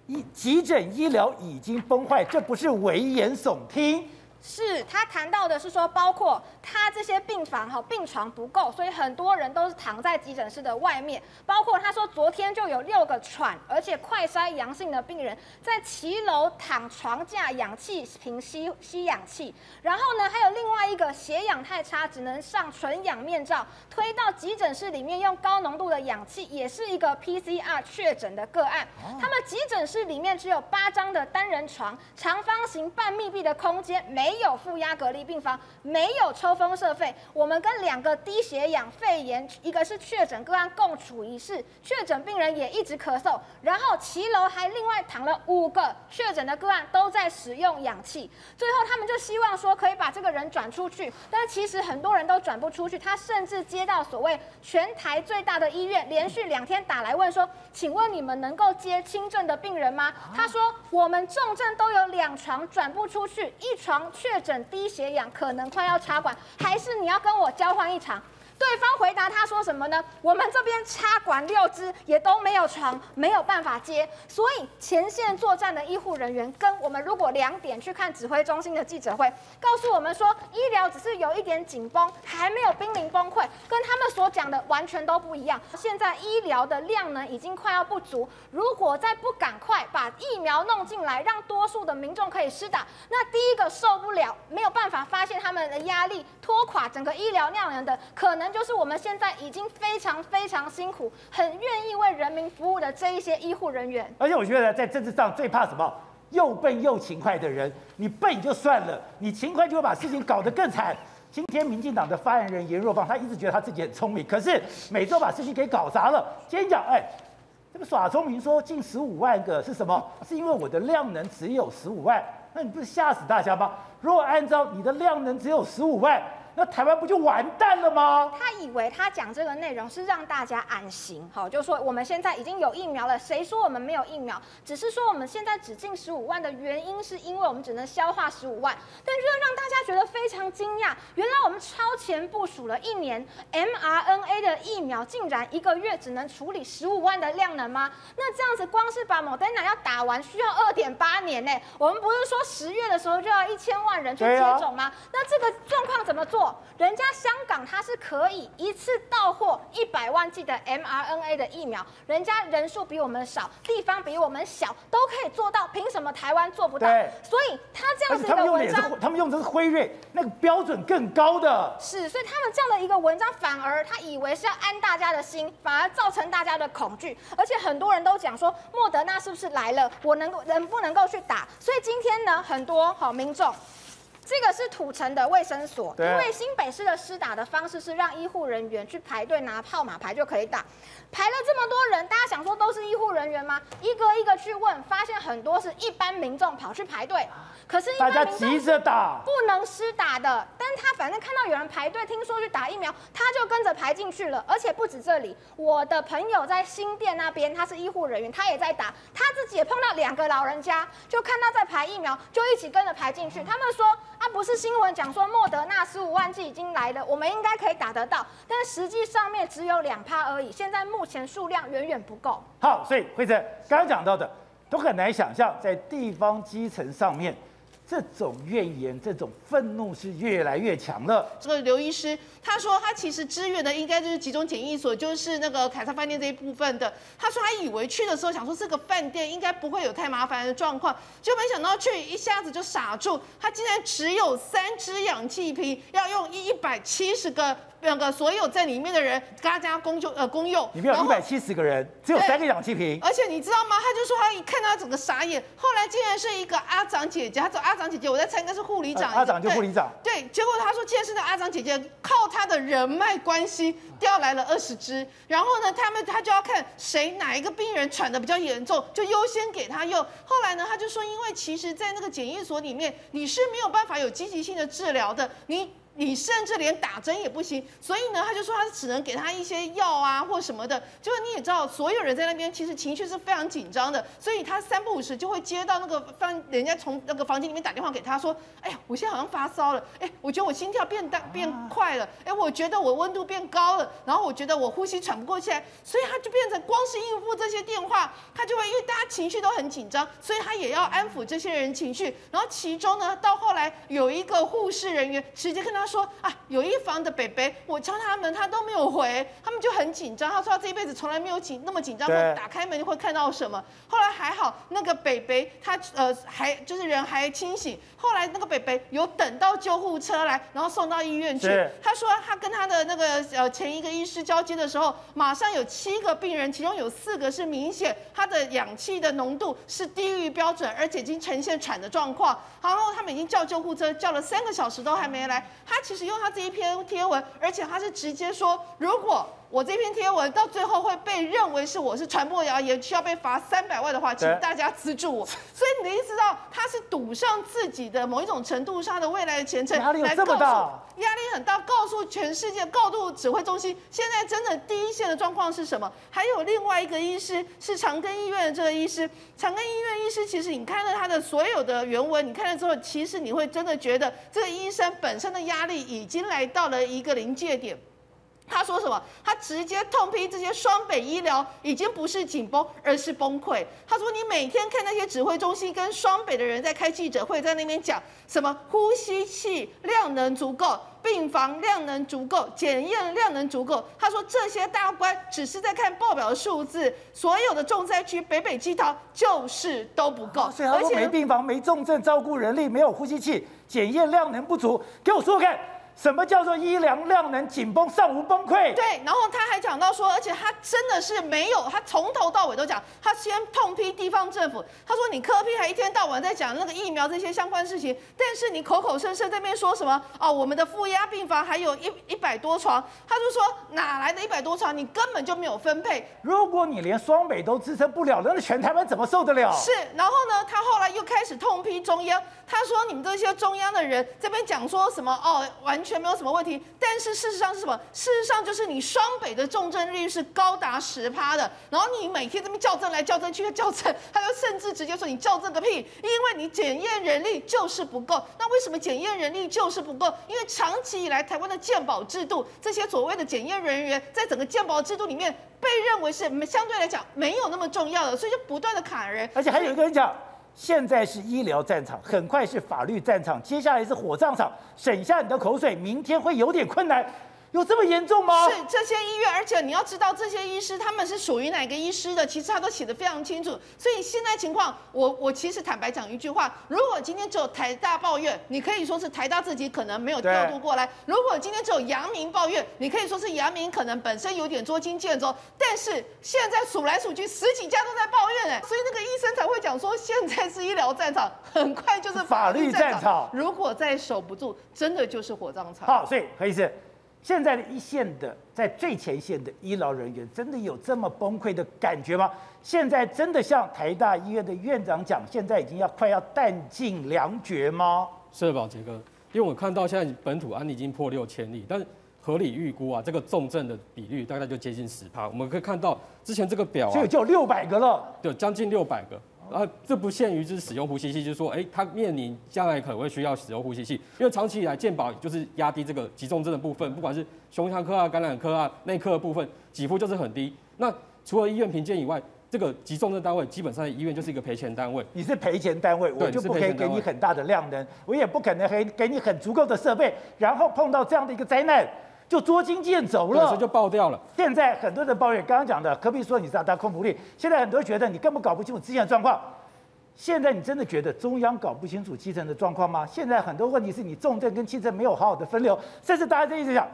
医急诊医疗已经崩坏，这不是危言耸听。是他谈到的是说，包括他这些病房哈病床不够，所以很多人都是躺在急诊室的外面。包括他说，昨天就有六个喘而且快筛阳性的病人在骑楼躺床架氧气瓶吸吸氧气。然后呢，还有另外一个血氧太差，只能上纯氧面罩，推到急诊室里面用高浓度的氧气，也是一个 PCR 确诊的个案。他们急诊室里面只有八张的单人床，长方形半密闭的空间没。没有负压隔离病房，没有抽风设备，我们跟两个低血氧肺炎，一个是确诊个案共处一室，确诊病人也一直咳嗽，然后骑楼还另外躺了五个确诊的个案都在使用氧气，最后他们就希望说可以把这个人转出去，但其实很多人都转不出去，他甚至接到所谓全台最大的医院连续两天打来问说，请问你们能够接轻症的病人吗？他说我们重症都有两床转不出去，一床确诊低血氧可能快要插管，还是你要跟我交换一场？对方回答他说什么呢？我们这边插管六支也都没有床，没有办法接。所以前线作战的医护人员跟我们如果两点去看指挥中心的记者会，告诉我们说医疗只是有一点紧绷，还没有濒临崩溃，跟他们所讲的完全都不一样。现在医疗的量呢已经快要不足，如果再不赶快把疫苗弄进来，让多数的民众可以施打，那第一个受不了，没有办法发现他们的压力，拖垮整个医疗量能的可能。就是我们现在已经非常非常辛苦，很愿意为人民服务的这一些医护人员。而且我觉得在政治上最怕什么？又笨又勤快的人。你笨就算了，你勤快就会把事情搞得更惨。今天民进党的发言人颜若芳，他一直觉得他自己很聪明，可是每周把事情给搞砸了。今天讲，哎，这个耍聪明说近十五万个是什么？是因为我的量能只有十五万？那你不是吓死大家吗？如果按照你的量能只有十五万？那台湾不就完蛋了吗？他以为他讲这个内容是让大家安心，好，就是说我们现在已经有疫苗了，谁说我们没有疫苗？只是说我们现在只进十五万的原因，是因为我们只能消化十五万。但是让大家觉得非常惊讶，原来我们超前部署了一年，mRNA 的疫苗竟然一个月只能处理十五万的量能吗？那这样子光是把 Moderna 要打完需要二点八年呢？我们不是说十月的时候就要一千万人去接种吗？那这个状况怎么做？人家香港它是可以一次到货一百万剂的 mRNA 的疫苗，人家人数比我们少，地方比我们小，都可以做到，凭什么台湾做不到？所以他这样子一个文章，他们用的是辉瑞那个标准更高的，是，所以他们这样的一个文章，反而他以为是要安大家的心，反而造成大家的恐惧，而且很多人都讲说，莫德纳是不是来了，我能够能不能够去打？所以今天呢，很多好民众。这个是土城的卫生所，因为新北市的施打的方式是让医护人员去排队拿号码牌就可以打，排了这么多人，大家想说都是医护人员吗？一个一个去问，发现很多是一般民众跑去排队。可是大家急着打，不能施打的，但他反正看到有人排队，听说去打疫苗，他就跟着排进去了。而且不止这里，我的朋友在新店那边，他是医护人员，他也在打，他自己也碰到两个老人家，就看到在排疫苗，就一起跟着排进去。他们说啊，不是新闻讲说莫德纳十五万剂已经来了，我们应该可以打得到，但实际上面只有两趴而已。现在目前数量远远不够。好，所以惠贞刚刚讲到的，都很难想象在地方基层上面。这种怨言、这种愤怒是越来越强了。这个刘医师他说，他其实支援的应该就是集中检疫所，就是那个凯撒饭店这一部分的。他说他以为去的时候想说这个饭店应该不会有太麻烦的状况，就没想到去一下子就傻住，他竟然只有三支氧气瓶，要用一百七十个。那个所有在里面的人，大家公就呃公用，里面有一百七十个人，只有三个氧气瓶。而且你知道吗？他就说他一看到他整个傻眼。后来竟然是一个阿长姐姐，他说阿长姐姐，我在猜应该是护理长。阿长就护理长。对，结果他说竟然是那阿长姐姐靠他的人脉关系调来了二十支，然后呢，他们他就要看谁哪一个病人喘得比较严重，就优先给他用。后来呢，他就说，因为其实在那个检疫所里面，你是没有办法有积极性的治疗的，你。你甚至连打针也不行，所以呢，他就说他只能给他一些药啊或什么的。就是你也知道，所有人在那边其实情绪是非常紧张的，所以他三不五时就会接到那个房，人家从那个房间里面打电话给他说：“哎呀，我现在好像发烧了，哎，我觉得我心跳变大变快了，哎，我觉得我温度变高了，然后我觉得我呼吸喘不过气来。”所以他就变成光是应付这些电话，他就会因为大家情绪都很紧张，所以他也要安抚这些人情绪。然后其中呢，到后来有一个护士人员直接跟他。说啊，有一房的北北，我敲他门，他都没有回，他们就很紧张。他说他这一辈子从来没有紧那么紧张过，打开门会看到什么。后来还好，那个北北他呃还就是人还清醒。后来那个北北有等到救护车来，然后送到医院去。他说他跟他的那个呃前一个医师交接的时候，马上有七个病人，其中有四个是明显他的氧气的浓度是低于标准，而且已经呈现喘的状况。然后他们已经叫救护车，叫了三个小时都还没来。他他其实用他这一篇贴文，而且他是直接说，如果。我这篇贴文到最后会被认为是我是传播谣言，需要被罚三百万的话，请大家资助我。所以你的意思到他是赌上自己的某一种程度上的未来的前程，压力有这么大，压力很大，告诉全世界告诉指挥中心，现在真的第一线的状况是什么？还有另外一个医师是长庚医院的这个医师，长庚医院医师其实你看了他的所有的原文，你看了之后，其实你会真的觉得这个医生本身的压力已经来到了一个临界点。他说什么？他直接痛批这些双北医疗已经不是紧绷，而是崩溃。他说：“你每天看那些指挥中心跟双北的人在开记者会，在那边讲什么呼吸器量能足够，病房量能足够，检验量能足够。”他说这些大官只是在看报表的数字，所有的重灾区北北基桃就是都不够，而且没病房、没重症照顾人力、没有呼吸器、检验量能不足，给我说说看。什么叫做医疗量能紧绷，尚无崩溃？对，然后他还讲到说，而且他真的是没有，他从头到尾都讲，他先痛批地方政府，他说你柯 P 还一天到晚在讲那个疫苗这些相关事情，但是你口口声声在那边说什么哦，我们的负压病房还有一一百多床，他就说哪来的一百多床？你根本就没有分配。如果你连双北都支撑不了，那全台湾怎么受得了？是，然后呢，他后来又开始痛批中央，他说你们这些中央的人这边讲说什么哦，完。全没有什么问题，但是事实上是什么？事实上就是你双北的重症率是高达十趴的，然后你每天这边校正来校正去校正，他就甚至直接说你校正个屁，因为你检验人力就是不够。那为什么检验人力就是不够？因为长期以来台湾的健保制度，这些所谓的检验人员在整个健保制度里面被认为是相对来讲没有那么重要的，所以就不断的卡人。而且还有一个人讲。现在是医疗战场，很快是法律战场，接下来是火葬场。省下你的口水，明天会有点困难。有这么严重吗？是这些医院，而且你要知道这些医师他们是属于哪个医师的，其实他都写的非常清楚。所以现在情况，我我其实坦白讲一句话：如果今天只有台大抱怨，你可以说是台大自己可能没有调度过来；如果今天只有阳明抱怨，你可以说是阳明可能本身有点捉襟见肘。但是现在数来数去，十几家都在抱怨哎，所以那个医生才会讲说，现在是医疗战场，很快就是法律战场。战场如果再守不住，真的就是火葬场。好，所以何医师。现在的一线的，在最前线的医疗人员，真的有这么崩溃的感觉吗？现在真的像台大医院的院长讲，现在已经要快要弹尽粮绝吗？是的，宝杰哥，因为我看到现在本土案例已经破六千例，但是合理预估啊，这个重症的比率大概就接近十趴。我们可以看到之前这个表啊，就就六百个了，对，将近六百个。啊，这不限于就是使用呼吸器，就是说，哎，他面临将来可能会需要使用呼吸器，因为长期以来健保就是压低这个急重症的部分，不管是胸腔科啊、感染科啊、内科的部分，几乎就是很低。那除了医院评鉴以外，这个急重症单位基本上医院就是一个赔钱单位。你是赔钱单位，我就不可以给你很大的量能，我也不可能给给你很足够的设备，然后碰到这样的一个灾难。就捉襟见肘了，就爆掉了。现在很多人抱怨，刚刚讲的，何必说你是大空服力。现在很多人觉得你根本搞不清楚之前的状况。现在你真的觉得中央搞不清楚基层的状况吗？现在很多问题是你重症跟轻症没有好好的分流，甚至大家在一直讲，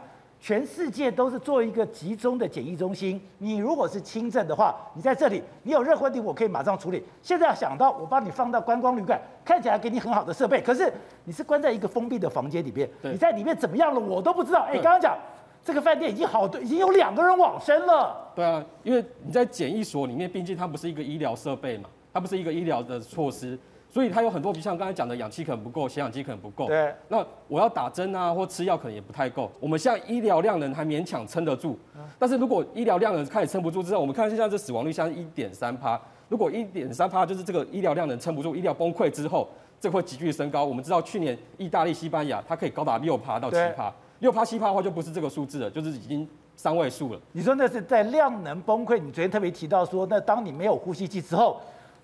全世界都是做一个集中的检疫中心。你如果是轻症的话，你在这里，你有任何问题我可以马上处理。现在要想到我把你放到观光旅馆，看起来给你很好的设备，可是你是关在一个封闭的房间里面，你在里面怎么样了我都不知道。哎，刚刚讲。这个饭店已经好多，已经有两个人往生了。对啊，因为你在检疫所里面，毕竟它不是一个医疗设备嘛，它不是一个医疗的措施，所以它有很多，比如像刚才讲的，氧气可能不够，血氧机可能不够。对。那我要打针啊，或吃药可能也不太够。我们现在医疗量能还勉强撑得住，但是如果医疗量能开始撑不住之后，我们看现在这死亡率像一点三趴，如果一点三趴就是这个医疗量能撑不住，医疗崩溃之后，这会急剧升高。我们知道去年意大利、西班牙它可以高达六趴到七趴。六趴七趴的话就不是这个数字了，就是已经三位数了。你说那是在量能崩溃？你昨天特别提到说，那当你没有呼吸器之后，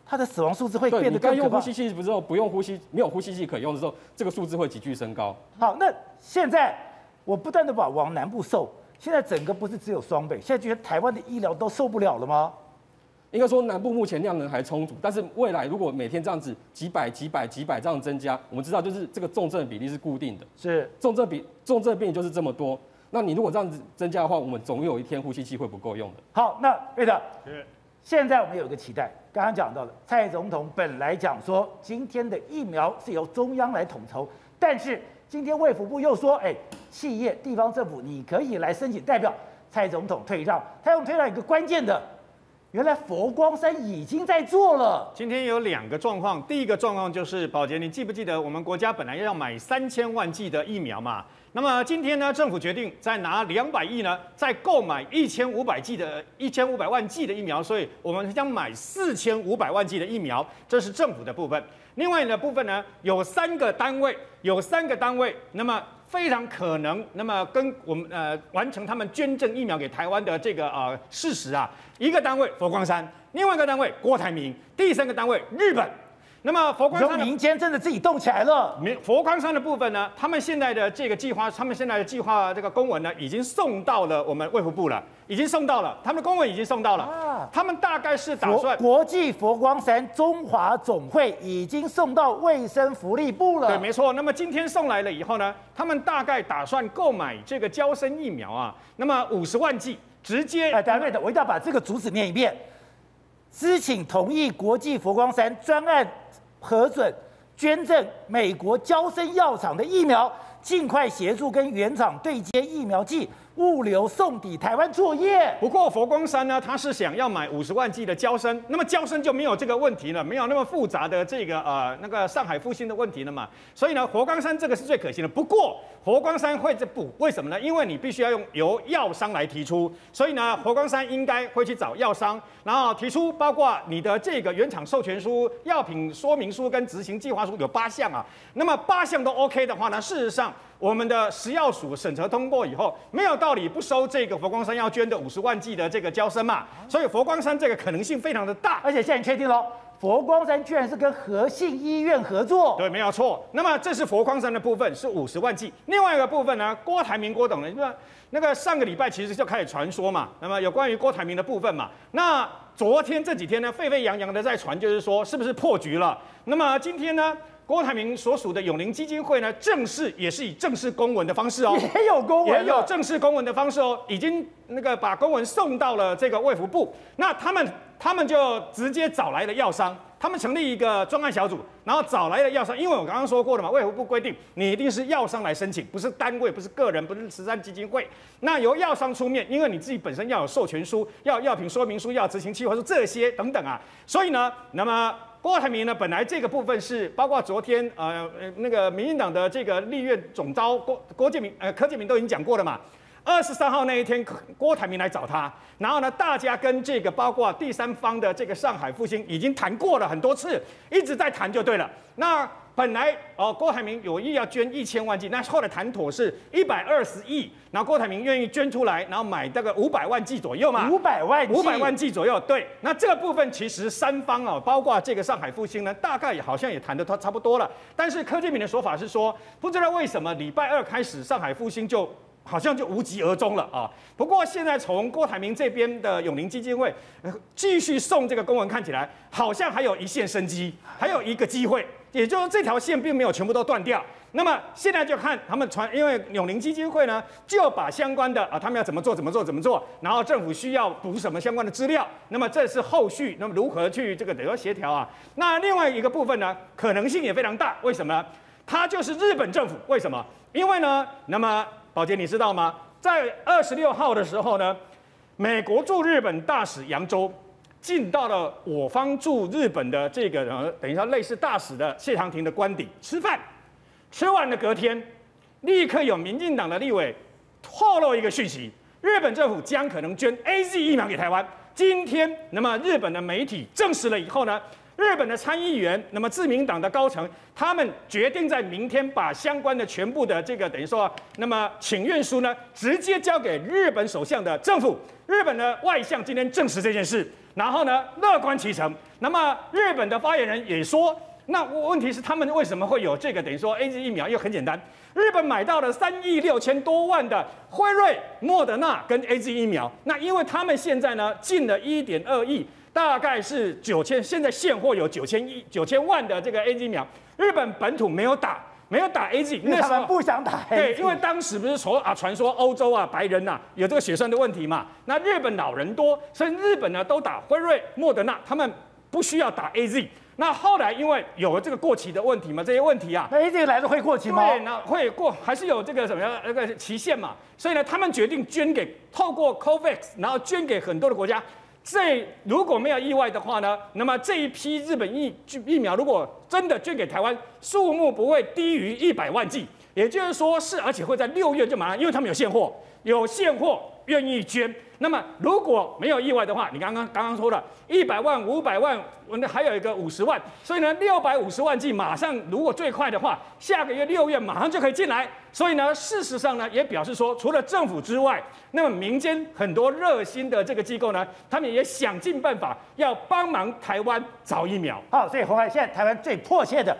它的死亡数字会对，变得更可怕你该用呼。吸器之后不用呼吸，没有呼吸器可用的时候，这个数字会急剧升高。好，那现在我不断的把往南部送，现在整个不是只有双倍，现在觉得台湾的医疗都受不了了吗？应该说南部目前量能还充足，但是未来如果每天这样子几百、几百、几百这样增加，我们知道就是这个重症比例是固定的，是重症比重症病人就是这么多。那你如果这样子增加的话，我们总有一天呼吸器会不够用的。好，那瑞德是，现在我们有一个期待，刚刚讲到了，蔡总统本来讲说今天的疫苗是由中央来统筹，但是今天卫福部又说，哎，企业、地方政府你可以来申请代表，蔡总统退让，他用退让一个关键的，原来佛光山已经在做了。今天有两个状况，第一个状况就是宝杰，你记不记得我们国家本来要买三千万剂的疫苗嘛？那么今天呢，政府决定再拿两百亿呢，再购买一千五百剂的一千五百万剂的疫苗，所以我们将买四千五百万剂的疫苗，这是政府的部分。另外的部分呢，有三个单位，有三个单位，那么非常可能，那么跟我们呃完成他们捐赠疫苗给台湾的这个呃事实啊，一个单位佛光山，另外一个单位郭台铭，第三个单位日本。那么佛光山民间真的自己动起来了，民佛光山的部分呢，他们现在的这个计划，他们现在的计划这个公文呢，已经送到了我们卫福部了，已经送到了，他们的公文已经送到了。啊他们大概是打算，国际佛光山中华总会已经送到卫生福利部了。对，没错。那么今天送来了以后呢，他们大概打算购买这个娇生疫苗啊，那么五十万剂，直接。哎，等一下，等，我一定要把这个主旨念一遍。知请同意国际佛光山专案核准捐赠美国交生药厂的疫苗，尽快协助跟原厂对接疫苗剂物流送抵台湾作业。不过佛光山呢，他是想要买五十万剂的胶生，那么胶生就没有这个问题了，没有那么复杂的这个呃那个上海复兴的问题了嘛。所以呢，佛光山这个是最可行的。不过佛光山会这不为什么呢？因为你必须要用由药商来提出，所以呢，佛光山应该会去找药商，然后提出包括你的这个原厂授权书、药品说明书跟执行计划书有八项啊。那么八项都 OK 的话呢，事实上。我们的食药署审核通过以后，没有道理不收这个佛光山要捐的五十万剂的这个娇生嘛，所以佛光山这个可能性非常的大，而且现在你确定喽，佛光山居然是跟和信医院合作。对，没有错。那么这是佛光山的部分是五十万剂，另外一个部分呢，郭台铭郭董呢，那那个上个礼拜其实就开始传说嘛，那么有关于郭台铭的部分嘛，那昨天这几天呢，沸沸扬扬的在传，就是说是不是破局了？那么今天呢？郭台铭所属的永龄基金会呢，正式也是以正式公文的方式哦，也有公文，也有正式公文的方式哦，已经那个把公文送到了这个卫福部，那他们他们就直接找来了药商，他们成立一个专案小组，然后找来了药商，因为我刚刚说过了嘛，卫福部规定你一定是药商来申请，不是单位，不是个人，不是慈善基金会，那由药商出面，因为你自己本身要有授权书，要药品说明书，要执行计划书这些等等啊，所以呢，那么。郭台铭呢，本来这个部分是包括昨天呃那个民进党的这个立院总召郭郭建明呃柯建明都已经讲过了嘛。二十三号那一天，郭台铭来找他，然后呢，大家跟这个包括第三方的这个上海复兴已经谈过了很多次，一直在谈就对了。那本来哦，郭台铭有意要捐一千万剂，那后来谈妥是一百二十亿，然后郭台铭愿意捐出来，然后买这个五百万剂左右嘛，五百万剂，五百万剂左右。对，那这个部分其实三方啊，包括这个上海复兴呢，大概也好像也谈的差差不多了。但是柯建铭的说法是说，不知道为什么礼拜二开始上海复兴就。好像就无疾而终了啊！不过现在从郭台铭这边的永龄基金会继续送这个公文，看起来好像还有一线生机，还有一个机会，也就是这条线并没有全部都断掉。那么现在就看他们传，因为永龄基金会呢就把相关的啊，他们要怎么做怎么做怎么做，然后政府需要补什么相关的资料，那么这是后续，那么如何去这个得到协调啊？那另外一个部分呢，可能性也非常大，为什么？它就是日本政府，为什么？因为呢，那么。宝杰，你知道吗？在二十六号的时候呢，美国驻日本大使杨周进到了我方驻日本的这个呃，等于说类似大使的谢长廷的官邸吃饭，吃完了隔天，立刻有民进党的立委透露一个讯息：日本政府将可能捐 AZ 疫苗给台湾。今天，那么日本的媒体证实了以后呢，日本的参议员，那么自民党的高层，他们决定在明天把相关的全部的这个等于说，那么请愿书呢，直接交给日本首相的政府。日本的外相今天证实这件事，然后呢，乐观其成。那么日本的发言人也说，那问题是他们为什么会有这个等于说 AZ 疫苗？又很简单，日本买到了三亿六千多万的辉瑞、莫德纳跟 AZ 疫苗，那因为他们现在呢进了一点二亿。大概是九千，现在现货有九千亿九千万的这个 AZ 疫苗，日本本土没有打，没有打 AZ，那他们不想打。对，因为当时不是说啊，传说欧洲啊白人呐、啊、有这个血栓的问题嘛，那日本老人多，所以日本呢都打辉瑞、莫德纳，他们不需要打 AZ。那后来因为有了这个过期的问题嘛，这些问题啊，那 AZ 来的会过期吗？对，那会过，还是有这个什么样那个期限嘛，所以呢，他们决定捐给透过 COVAX，然后捐给很多的国家。这如果没有意外的话呢，那么这一批日本疫疫苗如果真的捐给台湾，数目不会低于一百万剂，也就是说是，而且会在六月就马上，因为他们有现货，有现货愿意捐。那么如果没有意外的话，你刚刚刚刚说了，一百万、五百万，那还有一个五十万，所以呢，六百五十万剂马上，如果最快的话，下个月六月马上就可以进来。所以呢，事实上呢，也表示说，除了政府之外，那么民间很多热心的这个机构呢，他们也想尽办法要帮忙台湾找疫苗。好，所以鸿海现在台湾最迫切的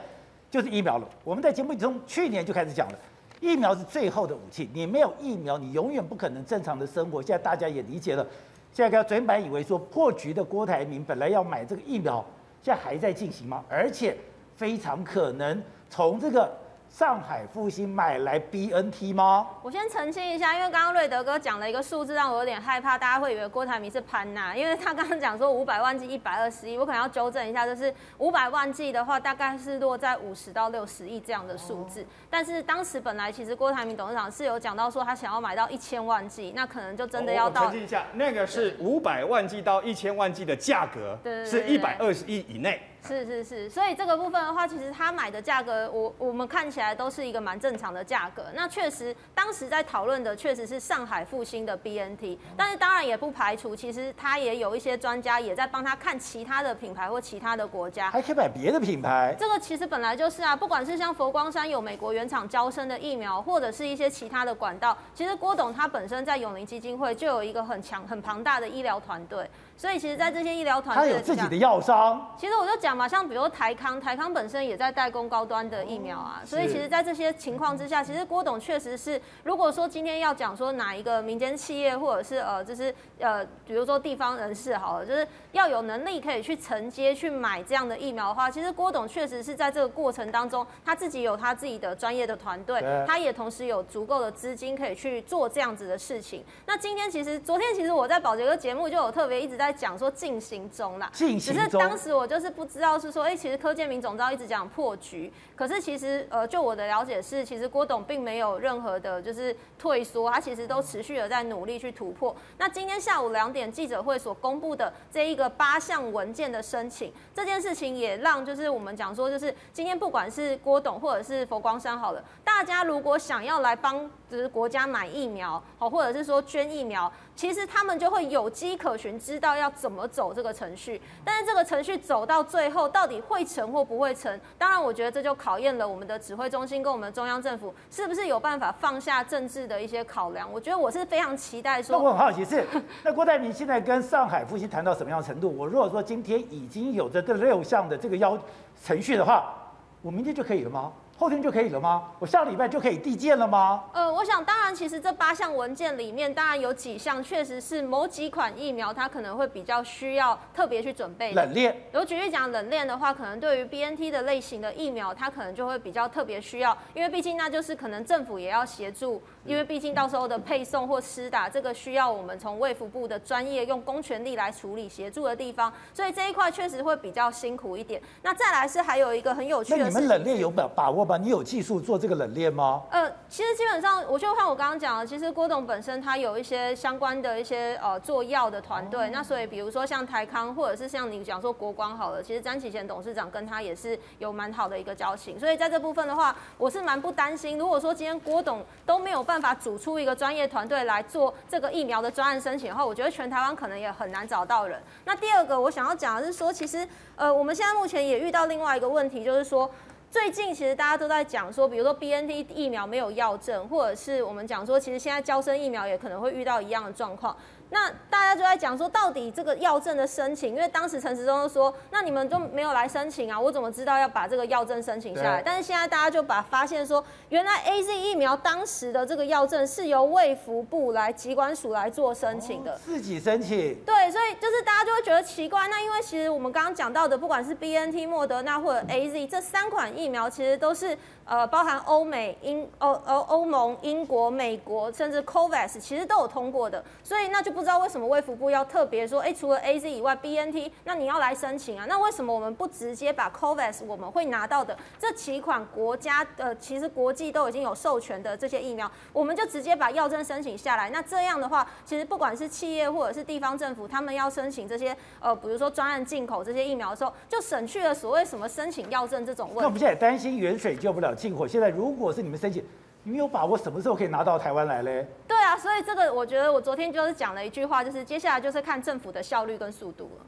就是疫苗了。我们在节目中去年就开始讲了。疫苗是最后的武器，你没有疫苗，你永远不可能正常的生活。现在大家也理解了。现在昨天本以为说破局的郭台铭本来要买这个疫苗，现在还在进行吗？而且非常可能从这个。上海复兴买来 BNT 吗？我先澄清一下，因为刚刚瑞德哥讲了一个数字，让我有点害怕，大家会以为郭台铭是潘娜，因为他刚刚讲说五百万剂一百二十亿，我可能要纠正一下，就是五百万剂的话，大概是落在五十到六十亿这样的数字。但是当时本来其实郭台铭董事长是有讲到说他想要买到一千万剂，那可能就真的要到。澄清一下，那个是五百万剂到一千万剂的价格，对，是一百二十亿以内。是是是，所以这个部分的话，其实他买的价格，我我们看起来都是一个蛮正常的价格。那确实，当时在讨论的确实是上海复兴的 BNT，但是当然也不排除，其实他也有一些专家也在帮他看其他的品牌或其他的国家，还可以买别的品牌。这个其实本来就是啊，不管是像佛光山有美国原厂娇生的疫苗，或者是一些其他的管道，其实郭董他本身在永龄基金会就有一个很强很庞大的医疗团队。所以其实，在这些医疗团队，他有自己的药商。其实我就讲嘛，像比如台康，台康本身也在代工高端的疫苗啊。所以其实，在这些情况之下，其实郭董确实是，如果说今天要讲说哪一个民间企业，或者是呃，就是呃，比如说地方人士好了，就是要有能力可以去承接去买这样的疫苗的话，其实郭董确实是在这个过程当中，他自己有他自己的专业的团队，他也同时有足够的资金可以去做这样子的事情。那今天其实，昨天其实我在宝杰哥节目就有特别一直在。讲说进行中啦，进行中。只是当时我就是不知道是说，哎、欸，其实柯建明总召一直讲破局，可是其实呃，就我的了解是，其实郭董并没有任何的，就是退缩，他其实都持续的在努力去突破。那今天下午两点记者会所公布的这一个八项文件的申请，这件事情也让就是我们讲说，就是今天不管是郭董或者是佛光山好了，大家如果想要来帮就是国家买疫苗，好，或者是说捐疫苗。其实他们就会有迹可循，知道要怎么走这个程序。但是这个程序走到最后，到底会成或不会成？当然，我觉得这就考验了我们的指挥中心跟我们中央政府是不是有办法放下政治的一些考量。我觉得我是非常期待说。那我很好奇是，那郭台铭现在跟上海复星谈到什么样的程度？我如果说今天已经有着这六项的这个要程序的话，我明天就可以了吗？后天就可以了吗？我下礼拜就可以递件了吗？呃，我想当然，其实这八项文件里面，当然有几项确实是某几款疫苗，它可能会比较需要特别去准备。冷链。有举例讲，冷链的话，可能对于 BNT 的类型的疫苗，它可能就会比较特别需要，因为毕竟那就是可能政府也要协助，因为毕竟到时候的配送或施打，这个需要我们从卫福部的专业用公权力来处理协助的地方，所以这一块确实会比较辛苦一点。那再来是还有一个很有趣的，那你们冷链有把把握？你有技术做这个冷链吗？呃，其实基本上，我就看我刚刚讲了，其实郭董本身他有一些相关的一些呃做药的团队，那所以比如说像台康，或者是像你讲说国光好了，其实詹启贤董事长跟他也是有蛮好的一个交情，所以在这部分的话，我是蛮不担心。如果说今天郭董都没有办法组出一个专业团队来做这个疫苗的专案申请的话，我觉得全台湾可能也很难找到人。那第二个我想要讲的是说，其实呃我们现在目前也遇到另外一个问题，就是说。最近其实大家都在讲说，比如说 BNT 疫苗没有药证，或者是我们讲说，其实现在交生疫苗也可能会遇到一样的状况。那大家就在讲说，到底这个药证的申请，因为当时陈时中说，那你们都没有来申请啊，我怎么知道要把这个药证申请下来？但是现在大家就把发现说，原来 AZ 疫苗当时的这个药证是由卫福部来疾管署来做申请的，自己申请。对，所以就是大家就会觉得奇怪。那因为其实我们刚刚讲到的，不管是 BNT、莫德纳或者 AZ 这三款疫苗，其实都是。呃，包含欧美、英、欧、欧、欧盟、英国、美国，甚至 COVAX，其实都有通过的。所以那就不知道为什么卫福部要特别说，哎，除了 AZ 以外，BNT，那你要来申请啊？那为什么我们不直接把 COVAX 我们会拿到的这几款国家的，其实国际都已经有授权的这些疫苗，我们就直接把药证申请下来？那这样的话，其实不管是企业或者是地方政府，他们要申请这些呃，比如说专案进口这些疫苗的时候，就省去了所谓什么申请药证这种问题。那我们现在担心远水救不了。进口现在如果是你们申请，你们有把握什么时候可以拿到台湾来嘞？对啊，所以这个我觉得我昨天就是讲了一句话，就是接下来就是看政府的效率跟速度了。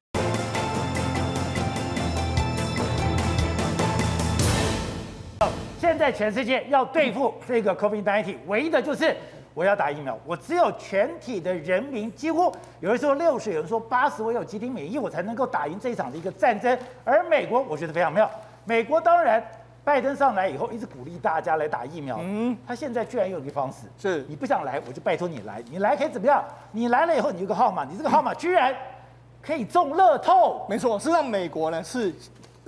现在全世界要对付这个 COVID-19，唯一的就是我要打疫苗。我只有全体的人民，几乎有人说六十，有人说八十，我有集体免疫，我才能够打赢这一场的一个战争。而美国，我觉得非常妙。美国当然。拜登上来以后，一直鼓励大家来打疫苗。嗯，他现在居然有一个方式，是你不想来，我就拜托你来。你来可以怎么样？你来了以后，你有个号码，你这个号码居然可以中乐透。没错，是让美国呢是。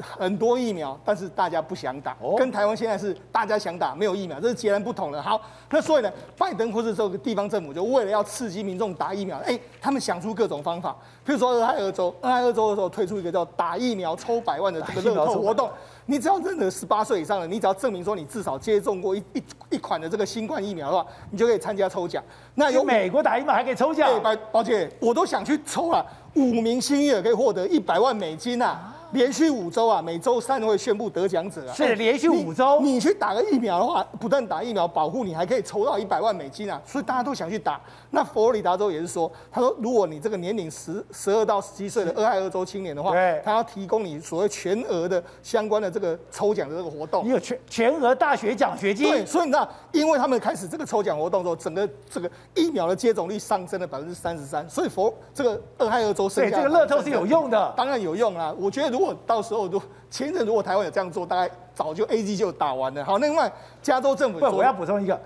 很多疫苗，但是大家不想打，跟台湾现在是大家想打，没有疫苗，这是截然不同的。好，那所以呢，拜登或是这个地方政府就为了要刺激民众打疫苗，哎，他们想出各种方法，譬如说俄亥俄州，俄亥俄州的时候推出一个叫打疫苗抽百万的这个乐透活动，你只要任何十八岁以上的，你只要证明说你至少接种过一一一款的这个新冠疫苗的话，你就可以参加抽奖。那有美国打疫苗还可以抽奖？对，宝姐，我都想去抽了，五名幸运儿可以获得一百万美金啊！连续五周啊，每周三会宣布得奖者啊。是连续五周，你去打个疫苗的话，不但打疫苗保护你，还可以抽到一百万美金啊！所以大家都想去打。那佛罗里达州也是说，他说如果你这个年龄十十二到十七岁的俄亥俄州青年的话，对，他要提供你所谓全额的相关的这个抽奖的这个活动。你有全全额大学奖学金。对，所以你知道，因为他们开始这个抽奖活动之后，整个这个疫苗的接种率上升了百分之三十三，所以佛这个俄亥俄州是对这个乐透是有用的，当然有用啊！我觉得如果果到时候都。前阵如果台湾有这样做，大概早就 A G 就打完了。好，另外加州政府不，我要补充一个，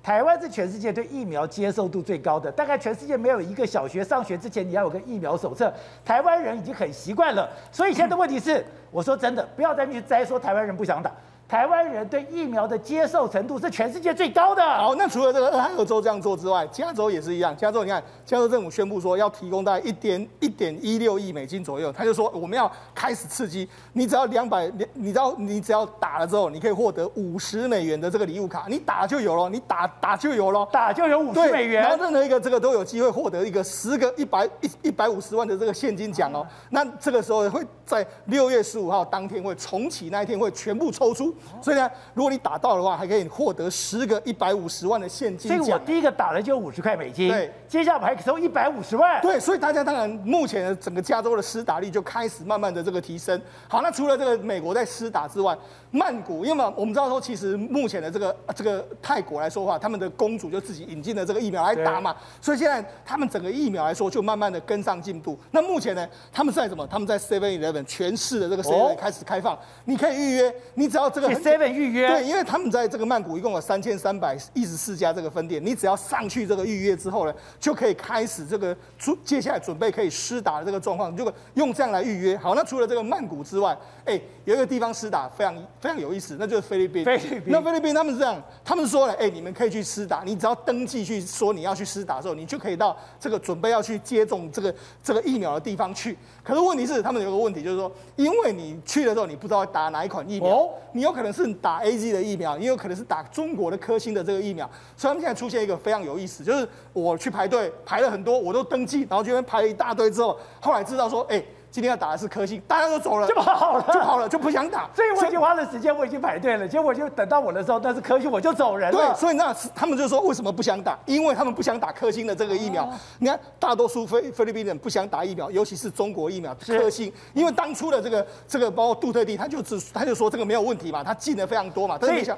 台湾是全世界对疫苗接受度最高的，大概全世界没有一个小学上学之前你要有个疫苗手册，台湾人已经很习惯了。所以现在的问题是，我说真的，不要再去摘说台湾人不想打。台湾人对疫苗的接受程度是全世界最高的。好，那除了这个俄亥俄州这样做之外，加州也是一样。加州你看，加州政府宣布说要提供大概一点一点一六亿美金左右，他就说我们要开始刺激，你只要两百，你知道你只要打了之后，你可以获得五十美元的这个礼物卡，你打就有了，你打打就有了，打就有五十美元。然后任何一个这个都有机会获得一个十个一百一一百五十万的这个现金奖哦。那这个时候会在六月十五号当天会重启，那一天会全部抽出，所以呢。如果你打到的话，还可以获得十个一百五十万的现金奖。所以我第一个打的就五十块美金，对，接下来我还收一百五十万。对，所以大家当然目前的整个加州的施打率就开始慢慢的这个提升。好，那除了这个美国在施打之外，曼谷，因为嘛，我们知道说，其实目前的这个这个泰国来说的话，他们的公主就自己引进了这个疫苗来打嘛，所以现在他们整个疫苗来说就慢慢的跟上进度。那目前呢，他们在什么？他们在 Seven Eleven 全市的这个 Seven 开始开放，哦、你可以预约，你只要这个 Seven 预约，对，因为他们在这个曼谷一共有三千三百一十四家这个分店，你只要上去这个预约之后呢，就可以开始这个准接下来准备可以施打的这个状况，就用这样来预约。好，那除了这个曼谷之外，哎，有一个地方施打非常非常有意思，那就是菲律宾。菲律宾，那菲律宾他们是这样，他们说了，哎，你们可以去施打，你只要登记去说你要去施打的时候，你就可以到这个准备要去接种这个这个疫苗的地方去。可是问题是，他们有个问题，就是说，因为你去的时候，你不知道打哪一款疫苗，哦、你有可能是打 AZ 的疫苗，也有可能是打中国的科兴的这个疫苗。所以他们现在出现一个非常有意思，就是我去排队排了很多，我都登记，然后这边排了一大堆之后，后来知道说，哎。今天要打的是科兴，大家都走了，就好了，就好了，就不想打。所以我已经花了时间，我已经排队了，结果就等到我的时候，但是科兴，我就走人了。对，所以那他们就说为什么不想打？因为他们不想打科兴的这个疫苗。哦、你看，大多数菲菲律宾人不想打疫苗，尤其是中国疫苗科兴，因为当初的这个这个包括杜特地，他就只他就说这个没有问题嘛，他进的非常多嘛，但是你想。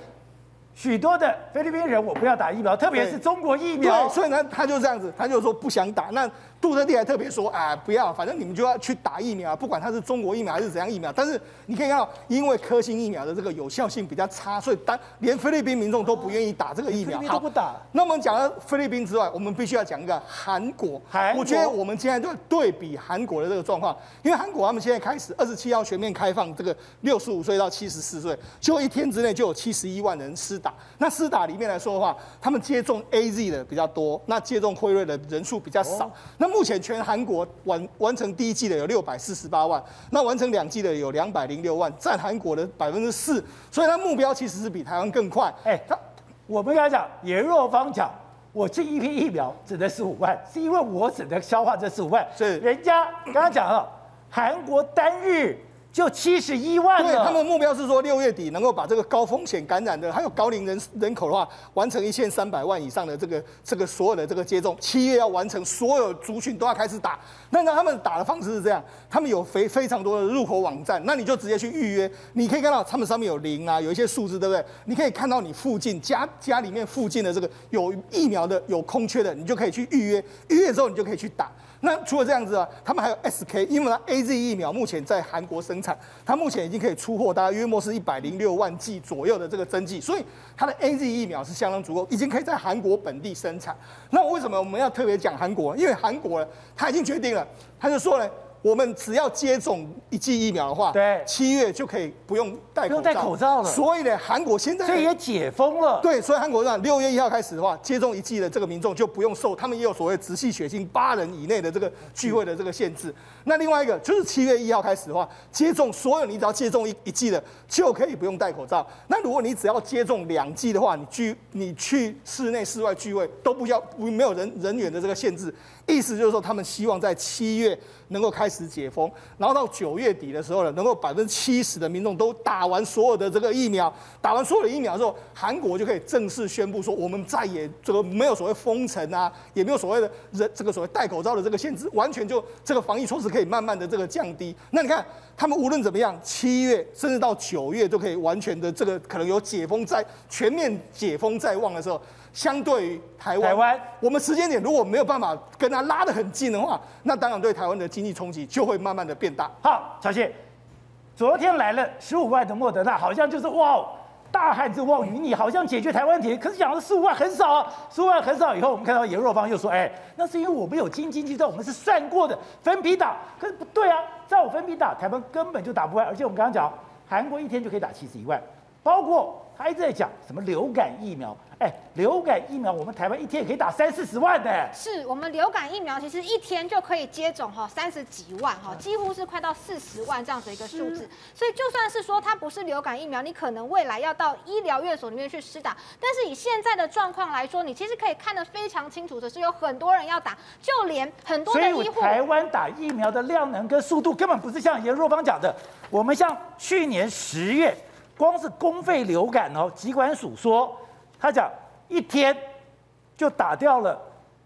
许多的菲律宾人，我不要打疫苗，特别是中国疫苗。对，所以呢，他就这样子，他就说不想打。那杜特地还特别说，啊，不要，反正你们就要去打疫苗，不管它是中国疫苗还是怎样疫苗。但是你可以看到，因为科兴疫苗的这个有效性比较差，所以当连菲律宾民众都不愿意打这个疫苗。都不打。那我们讲了菲律宾之外，我们必须要讲一个韩国。韩国。我觉得我们现在就对比韩国的这个状况，因为韩国他们现在开始二十七号全面开放这个六十五岁到七十四岁，就一天之内就有七十一万人施打。那施打里面来说的话，他们接种 AZ 的比较多，那接种辉瑞的人数比较少。哦、那目前全韩国完完成第一季的有六百四十八万，那完成两季的有两百零六万，占韩国的百分之四，所以它目标其实是比台湾更快。哎，他我们跟他讲颜若芳讲，我这一批疫苗只能十五万，是因为我只能消化这十五万。是人家刚刚讲了，韩国单日。就七十一万，对，他们的目标是说六月底能够把这个高风险感染的，还有高龄人人口的话，完成一千三百万以上的这个这个所有的这个接种，七月要完成所有族群都要开始打。那那他们打的方式是这样，他们有非非常多的入口网站，那你就直接去预约，你可以看到他们上面有零啊，有一些数字，对不对？你可以看到你附近家家里面附近的这个有疫苗的有空缺的，你就可以去预约，预约之后你就可以去打。那除了这样子啊，他们还有 SK，因为呢 AZ 疫苗目前在韩国生产，它目前已经可以出货，大概约莫是一百零六万剂左右的这个针剂，所以它的 AZ 疫苗是相当足够，已经可以在韩国本地生产。那为什么我们要特别讲韩国？因为韩国呢，他已经决定了，他就说呢。我们只要接种一剂疫苗的话，对，七月就可以不用戴口罩，不用戴口罩了。所以呢，韩国现在这也解封了。对，所以韩国让六月一号开始的话，接种一剂的这个民众就不用受，他们也有所谓直系血亲八人以内的这个聚会的这个限制。那另外一个就是七月一号开始的话，接种所有你只要接种一一剂的就可以不用戴口罩。那如果你只要接种两剂的话，你聚你去室内室外聚会都不要不没有人人员的这个限制。意思就是说，他们希望在七月能够开始解封，然后到九月底的时候呢，能够百分之七十的民众都打完所有的这个疫苗，打完所有的疫苗之后，韩国就可以正式宣布说，我们再也这个没有所谓封城啊，也没有所谓的人这个所谓戴口罩的这个限制，完全就这个防疫措施可以慢慢的这个降低。那你看，他们无论怎么样，七月甚至到九月都可以完全的这个可能有解封在全面解封在望的时候。相对于台湾，台湾我们时间点如果没有办法跟它拉得很近的话，那当然对台湾的经济冲击就会慢慢的变大。好，小谢，昨天来了十五万的莫德纳，好像就是哇，大汉之望与你好像解决台湾问题。可是讲的十五万很少啊，十五万很少。以后我们看到严若芳又说，哎，那是因为我们有经济计算，我们是算过的分批打。可是不对啊，照我分批打，台湾根本就打不完。而且我们刚刚讲，韩国一天就可以打七十一万，包括他一直在讲什么流感疫苗。哎，流感疫苗我们台湾一天也可以打三四十万的。是我们流感疫苗其实一天就可以接种哈三十几万哈，几乎是快到四十万这样子一个数字。所以就算是说它不是流感疫苗，你可能未来要到医疗院所里面去施打，但是以现在的状况来说，你其实可以看得非常清楚的是，有很多人要打，就连很多的医护。台湾打疫苗的量能跟速度根本不是像严若芳讲的，我们像去年十月，光是公费流感哦，疾管署说。他讲一天就打掉了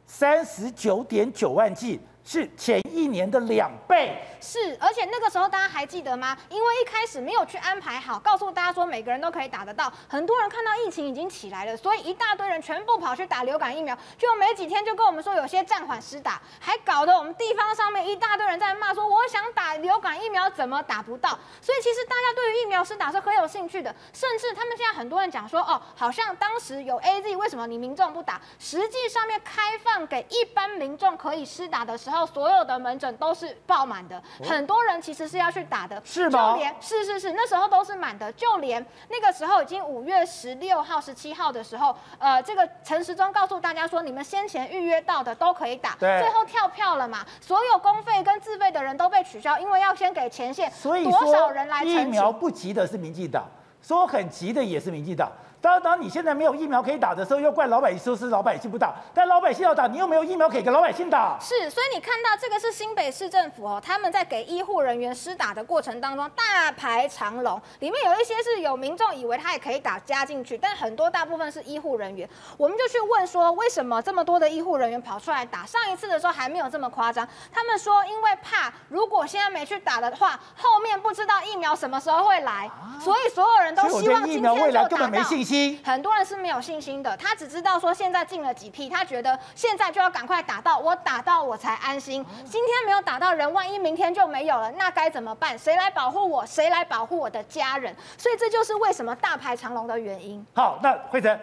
三十九点九万剂。是前一年的两倍，是，而且那个时候大家还记得吗？因为一开始没有去安排好，告诉大家说每个人都可以打得到，很多人看到疫情已经起来了，所以一大堆人全部跑去打流感疫苗，就没几天就跟我们说有些暂缓施打，还搞得我们地方上面一大堆人在骂说我想打流感疫苗怎么打不到？所以其实大家对于疫苗施打是很有兴趣的，甚至他们现在很多人讲说哦，好像当时有 AZ，为什么你民众不打？实际上面开放给一般民众可以施打的时候。到所有的门诊都是爆满的，很多人其实是要去打的，是吗？就连是是是，那时候都是满的，就连那个时候已经五月十六号、十七号的时候，呃，这个陈时中告诉大家说，你们先前预约到的都可以打，对，最后跳票了嘛，所有公费跟自费的人都被取消，因为要先给前线，所以多少人来？疫苗不急的是民进党，说很急的也是民进党。当当你现在没有疫苗可以打的时候，又怪老百姓说是老百姓不打，但老百姓要打，你又没有疫苗可以给老百姓打。是，所以你看到这个是新北市政府哦，他们在给医护人员施打的过程当中大排长龙，里面有一些是有民众以为他也可以打加进去，但很多大部分是医护人员，我们就去问说为什么这么多的医护人员跑出来打？上一次的时候还没有这么夸张，他们说因为怕如果现在没去打的话，后面不知道疫苗什么时候会来，所以所有人都希望今天就打到。很多人是没有信心的，他只知道说现在进了几批，他觉得现在就要赶快打到，我打到我才安心。今天没有打到人，万一明天就没有了，那该怎么办？谁来保护我？谁来保护我的家人？所以这就是为什么大排长龙的原因。好，那惠贞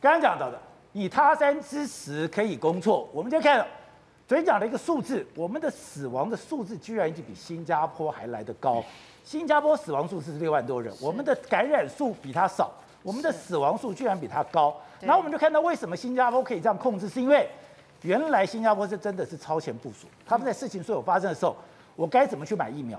刚刚讲到的，以他山之石可以攻错，我们就看了昨天讲了一个数字，我们的死亡的数字居然已经比新加坡还来得高。新加坡死亡数字是六万多人，我们的感染数比他少。我们的死亡数居然比它高，然后我们就看到为什么新加坡可以这样控制，是因为原来新加坡是真的是超前部署，他们在事情所有发生的时候，我该怎么去买疫苗，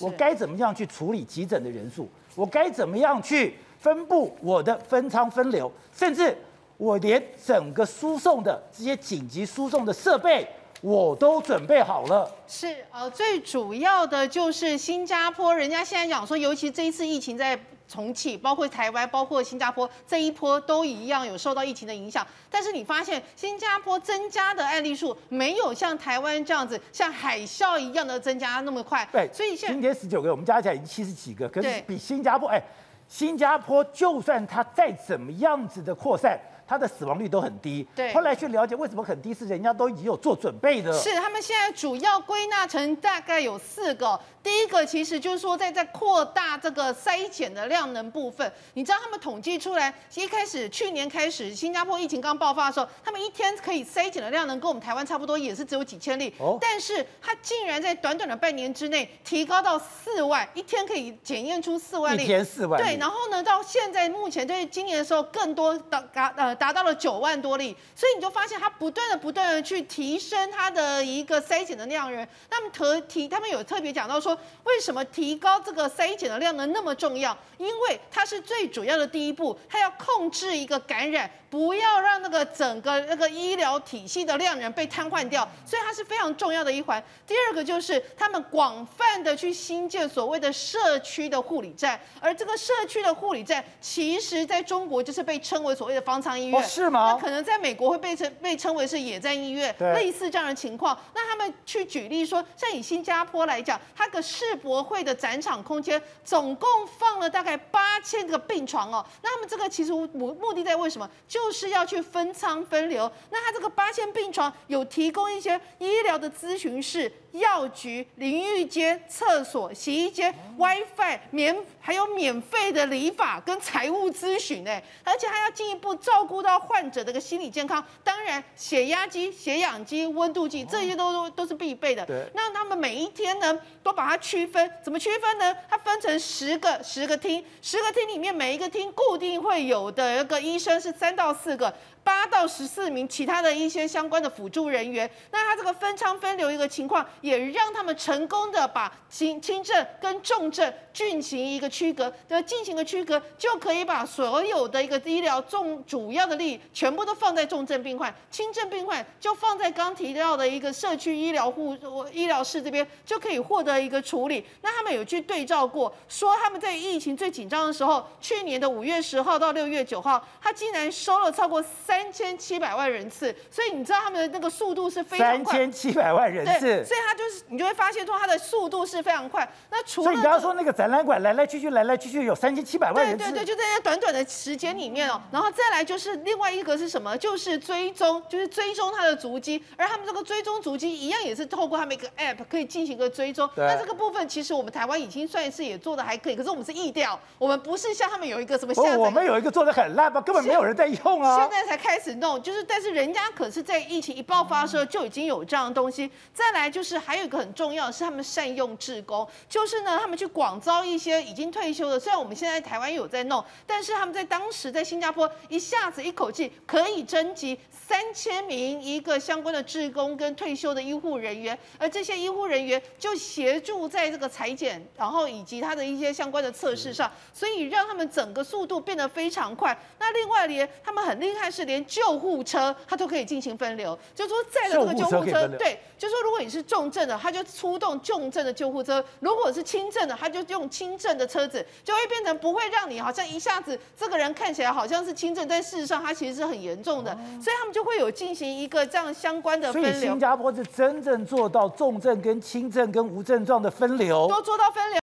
我该怎么样去处理急诊的人数，我该怎么样去分布我的分仓分流，甚至我连整个输送的这些紧急输送的设备我都准备好了。是呃，最主要的就是新加坡，人家现在讲说，尤其这一次疫情在。重启，包括台湾，包括新加坡，这一波都一样有受到疫情的影响。但是你发现新加坡增加的案例数没有像台湾这样子像海啸一样的增加那么快。对，所以现在今天十九个，我们加起来已经七十几个，可是比新加坡，哎，新加坡就算它再怎么样子的扩散。它的死亡率都很低。对，后来去了解为什么很低，是人家都已经有做准备的。是，他们现在主要归纳成大概有四个。第一个其实就是说在在扩大这个筛检的量能部分。你知道他们统计出来，一开始去年开始新加坡疫情刚爆发的时候，他们一天可以筛检的量能跟我们台湾差不多，也是只有几千例。哦。但是它竟然在短短的半年之内提高到四万，一天可以检验出四万例。一天四万。对，然后呢，到现在目前对今年的时候更多的呃。达到了九万多例，所以你就发现他不断的、不断的去提升他的一个筛检的量人。那么特提，他们有特别讲到说，为什么提高这个筛检的量能那么重要？因为它是最主要的第一步，它要控制一个感染。不要让那个整个那个医疗体系的量人被瘫痪掉，所以它是非常重要的一环。第二个就是他们广泛的去新建所谓的社区的护理站，而这个社区的护理站，其实在中国就是被称为所谓的方舱医院，哦，是吗？那可能在美国会被称被称为是野战医院，类似这样的情况。那他们去举例说，像以新加坡来讲，它个世博会的展场空间总共放了大概八千个病床哦。那他们这个其实目目的在为什么？就就是要去分仓分流，那他这个八千病床有提供一些医疗的咨询室。药局、淋浴间、厕所、洗衣间、WiFi 免还有免费的理发跟财务咨询哎，而且还要进一步照顾到患者的个心理健康。当然，血压机、血氧机、温度计这些都都是必备的。对。那他们每一天呢，都把它区分，怎么区分呢？它分成十个十个厅，十个厅里面每一个厅固定会有的一个医生是三到四个。八到十四名其他的一些相关的辅助人员，那他这个分舱分流一个情况，也让他们成功的把轻轻症跟重症进行一个区隔，的进行个区隔，就可以把所有的一个医疗重主要的力全部都放在重症病患，轻症病患就放在刚提到的一个社区医疗护医疗室这边就可以获得一个处理。那他们有去对照过，说他们在疫情最紧张的时候，去年的五月十号到六月九号，他竟然收了超过三。三千七百万人次，所以你知道他们的那个速度是非常快。三千七百万人次，所以他就是你就会发现说他的速度是非常快。那除了所以你刚刚说那个展览馆来来去去来来去去有三千七百万人次，对对对，就在那短短的时间里面哦。然后再来就是另外一个是什么？就是追踪，就是追踪他的足迹。而他们这个追踪足迹一样也是透过他们一个 app 可以进行一个追踪。那这个部分其实我们台湾已经算是也做的还可以，可是我们是疫调，我们不是像他们有一个什么。哦，我们有一个做的很烂吧，根本没有人在用啊。现在才。开始弄，就是但是人家可是在疫情一爆发的时候就已经有这样的东西。再来就是还有一个很重要的是他们善用志工，就是呢他们去广招一些已经退休的，虽然我们现在台湾有在弄，但是他们在当时在新加坡一下子一口气可以征集三千名一个相关的志工跟退休的医护人员，而这些医护人员就协助在这个裁剪，然后以及他的一些相关的测试上，所以让他们整个速度变得非常快。那另外连他们很厉害是连救护车他都可以进行分流，就说载了这个救护车，对，就说如果你是重症的，他就出动重症的救护车；如果是轻症的，他就用轻症的车子，就会变成不会让你好像一下子这个人看起来好像是轻症，但事实上他其实是很严重的，所以他们就会有进行一个这样相关的分流。所以新加坡是真正做到重症跟轻症跟无症状的分流，都做到分流。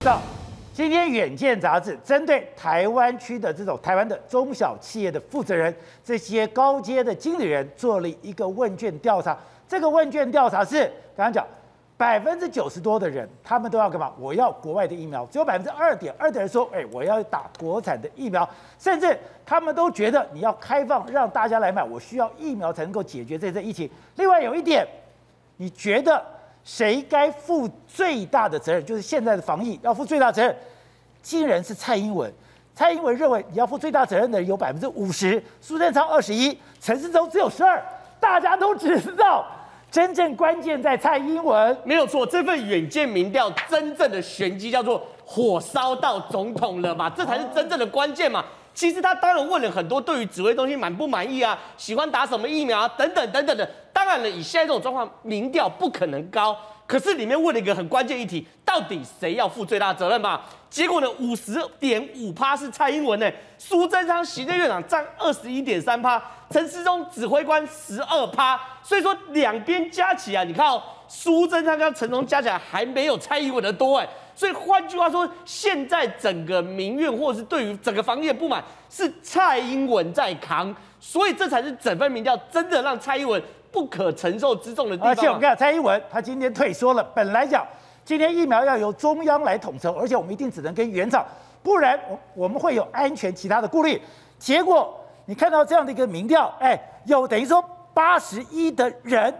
到今天《远见》杂志针对台湾区的这种台湾的中小企业的负责人，这些高阶的经理人做了一个问卷调查。这个问卷调查是刚刚讲，百分之九十多的人，他们都要干嘛？我要国外的疫苗。只有百分之二点二的人说，哎，我要打国产的疫苗。甚至他们都觉得你要开放让大家来买，我需要疫苗才能够解决这次疫情。另外有一点，你觉得？谁该负最大的责任？就是现在的防疫要负最大责任，竟然是蔡英文。蔡英文认为你要负最大责任的人有百分之五十，苏贞昌二十一，陈世忠只有十二。大家都知道，真正关键在蔡英文。没有错，这份远见民调真正的玄机叫做火烧到总统了嘛，这才是真正的关键嘛。其实他当然问了很多对于指挥中心满不满意啊，喜欢打什么疫苗啊，等等等等的。当然了，以现在这种状况，民调不可能高。可是里面问了一个很关键议题，到底谁要负最大责任嘛？结果呢，五十点五趴是蔡英文呢，苏贞昌行政院长占二十一点三趴，陈世忠指挥官十二趴。所以说两边加起来，你看哦，苏贞昌跟陈忠加起来还没有蔡英文的多哎。所以换句话说，现在整个民怨或者是对于整个防疫的不满，是蔡英文在扛。所以这才是整份民调真的让蔡英文不可承受之重的地方。而且我们看蔡英文，他今天退缩了。本来讲今天疫苗要由中央来统筹，而且我们一定只能跟原厂，不然我我们会有安全其他的顾虑。结果你看到这样的一个民调，哎，有等于说八十一的人。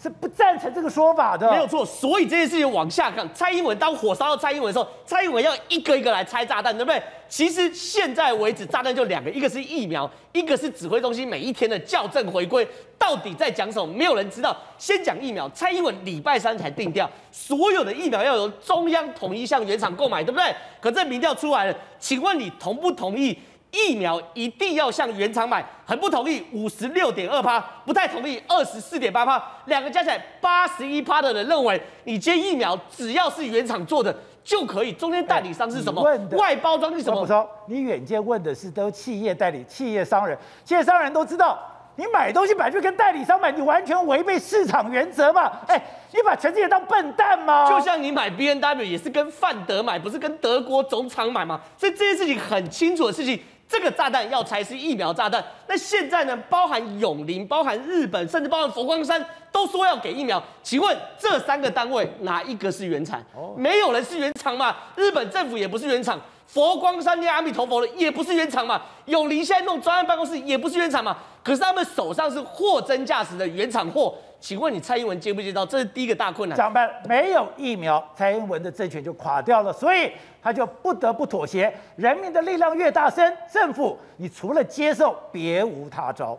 是不赞成这个说法的，没有错。所以这件事情往下看，蔡英文当火烧到蔡英文的时候，蔡英文要一个一个来拆炸弹，对不对？其实现在为止，炸弹就两个，一个是疫苗，一个是指挥中心每一天的校正回归，到底在讲什么？没有人知道。先讲疫苗，蔡英文礼拜三才定调，所有的疫苗要由中央统一向原厂购买，对不对？可这民调出来了，请问你同不同意？疫苗一定要向原厂买，很不同意，五十六点二趴，不太同意，二十四点八趴，两个加起来八十一趴的人认为，你接疫苗只要是原厂做的就可以，中间代理商是什么？外包装是什么？我说，你远见问的是都企业代理、企业商人，企业商人都知道，你买东西本来就跟代理商买，你完全违背市场原则嘛？哎，你把全世界当笨蛋吗？就像你买 B N W 也是跟范德买，不是跟德国总厂买吗？所以这件事情很清楚的事情。这个炸弹要拆是疫苗炸弹，那现在呢？包含永林、包含日本，甚至包含佛光山，都说要给疫苗。请问这三个单位哪一个是原厂？没有人是原厂嘛？日本政府也不是原厂，佛光山念阿弥陀佛的也不是原厂嘛？永林现在弄专案办公室也不是原厂嘛？可是他们手上是货真价实的原厂货。请问你蔡英文接不接到？这是第一个大困难。讲白，没有疫苗，蔡英文的政权就垮掉了，所以他就不得不妥协。人民的力量越大声，政府你除了接受，别无他招。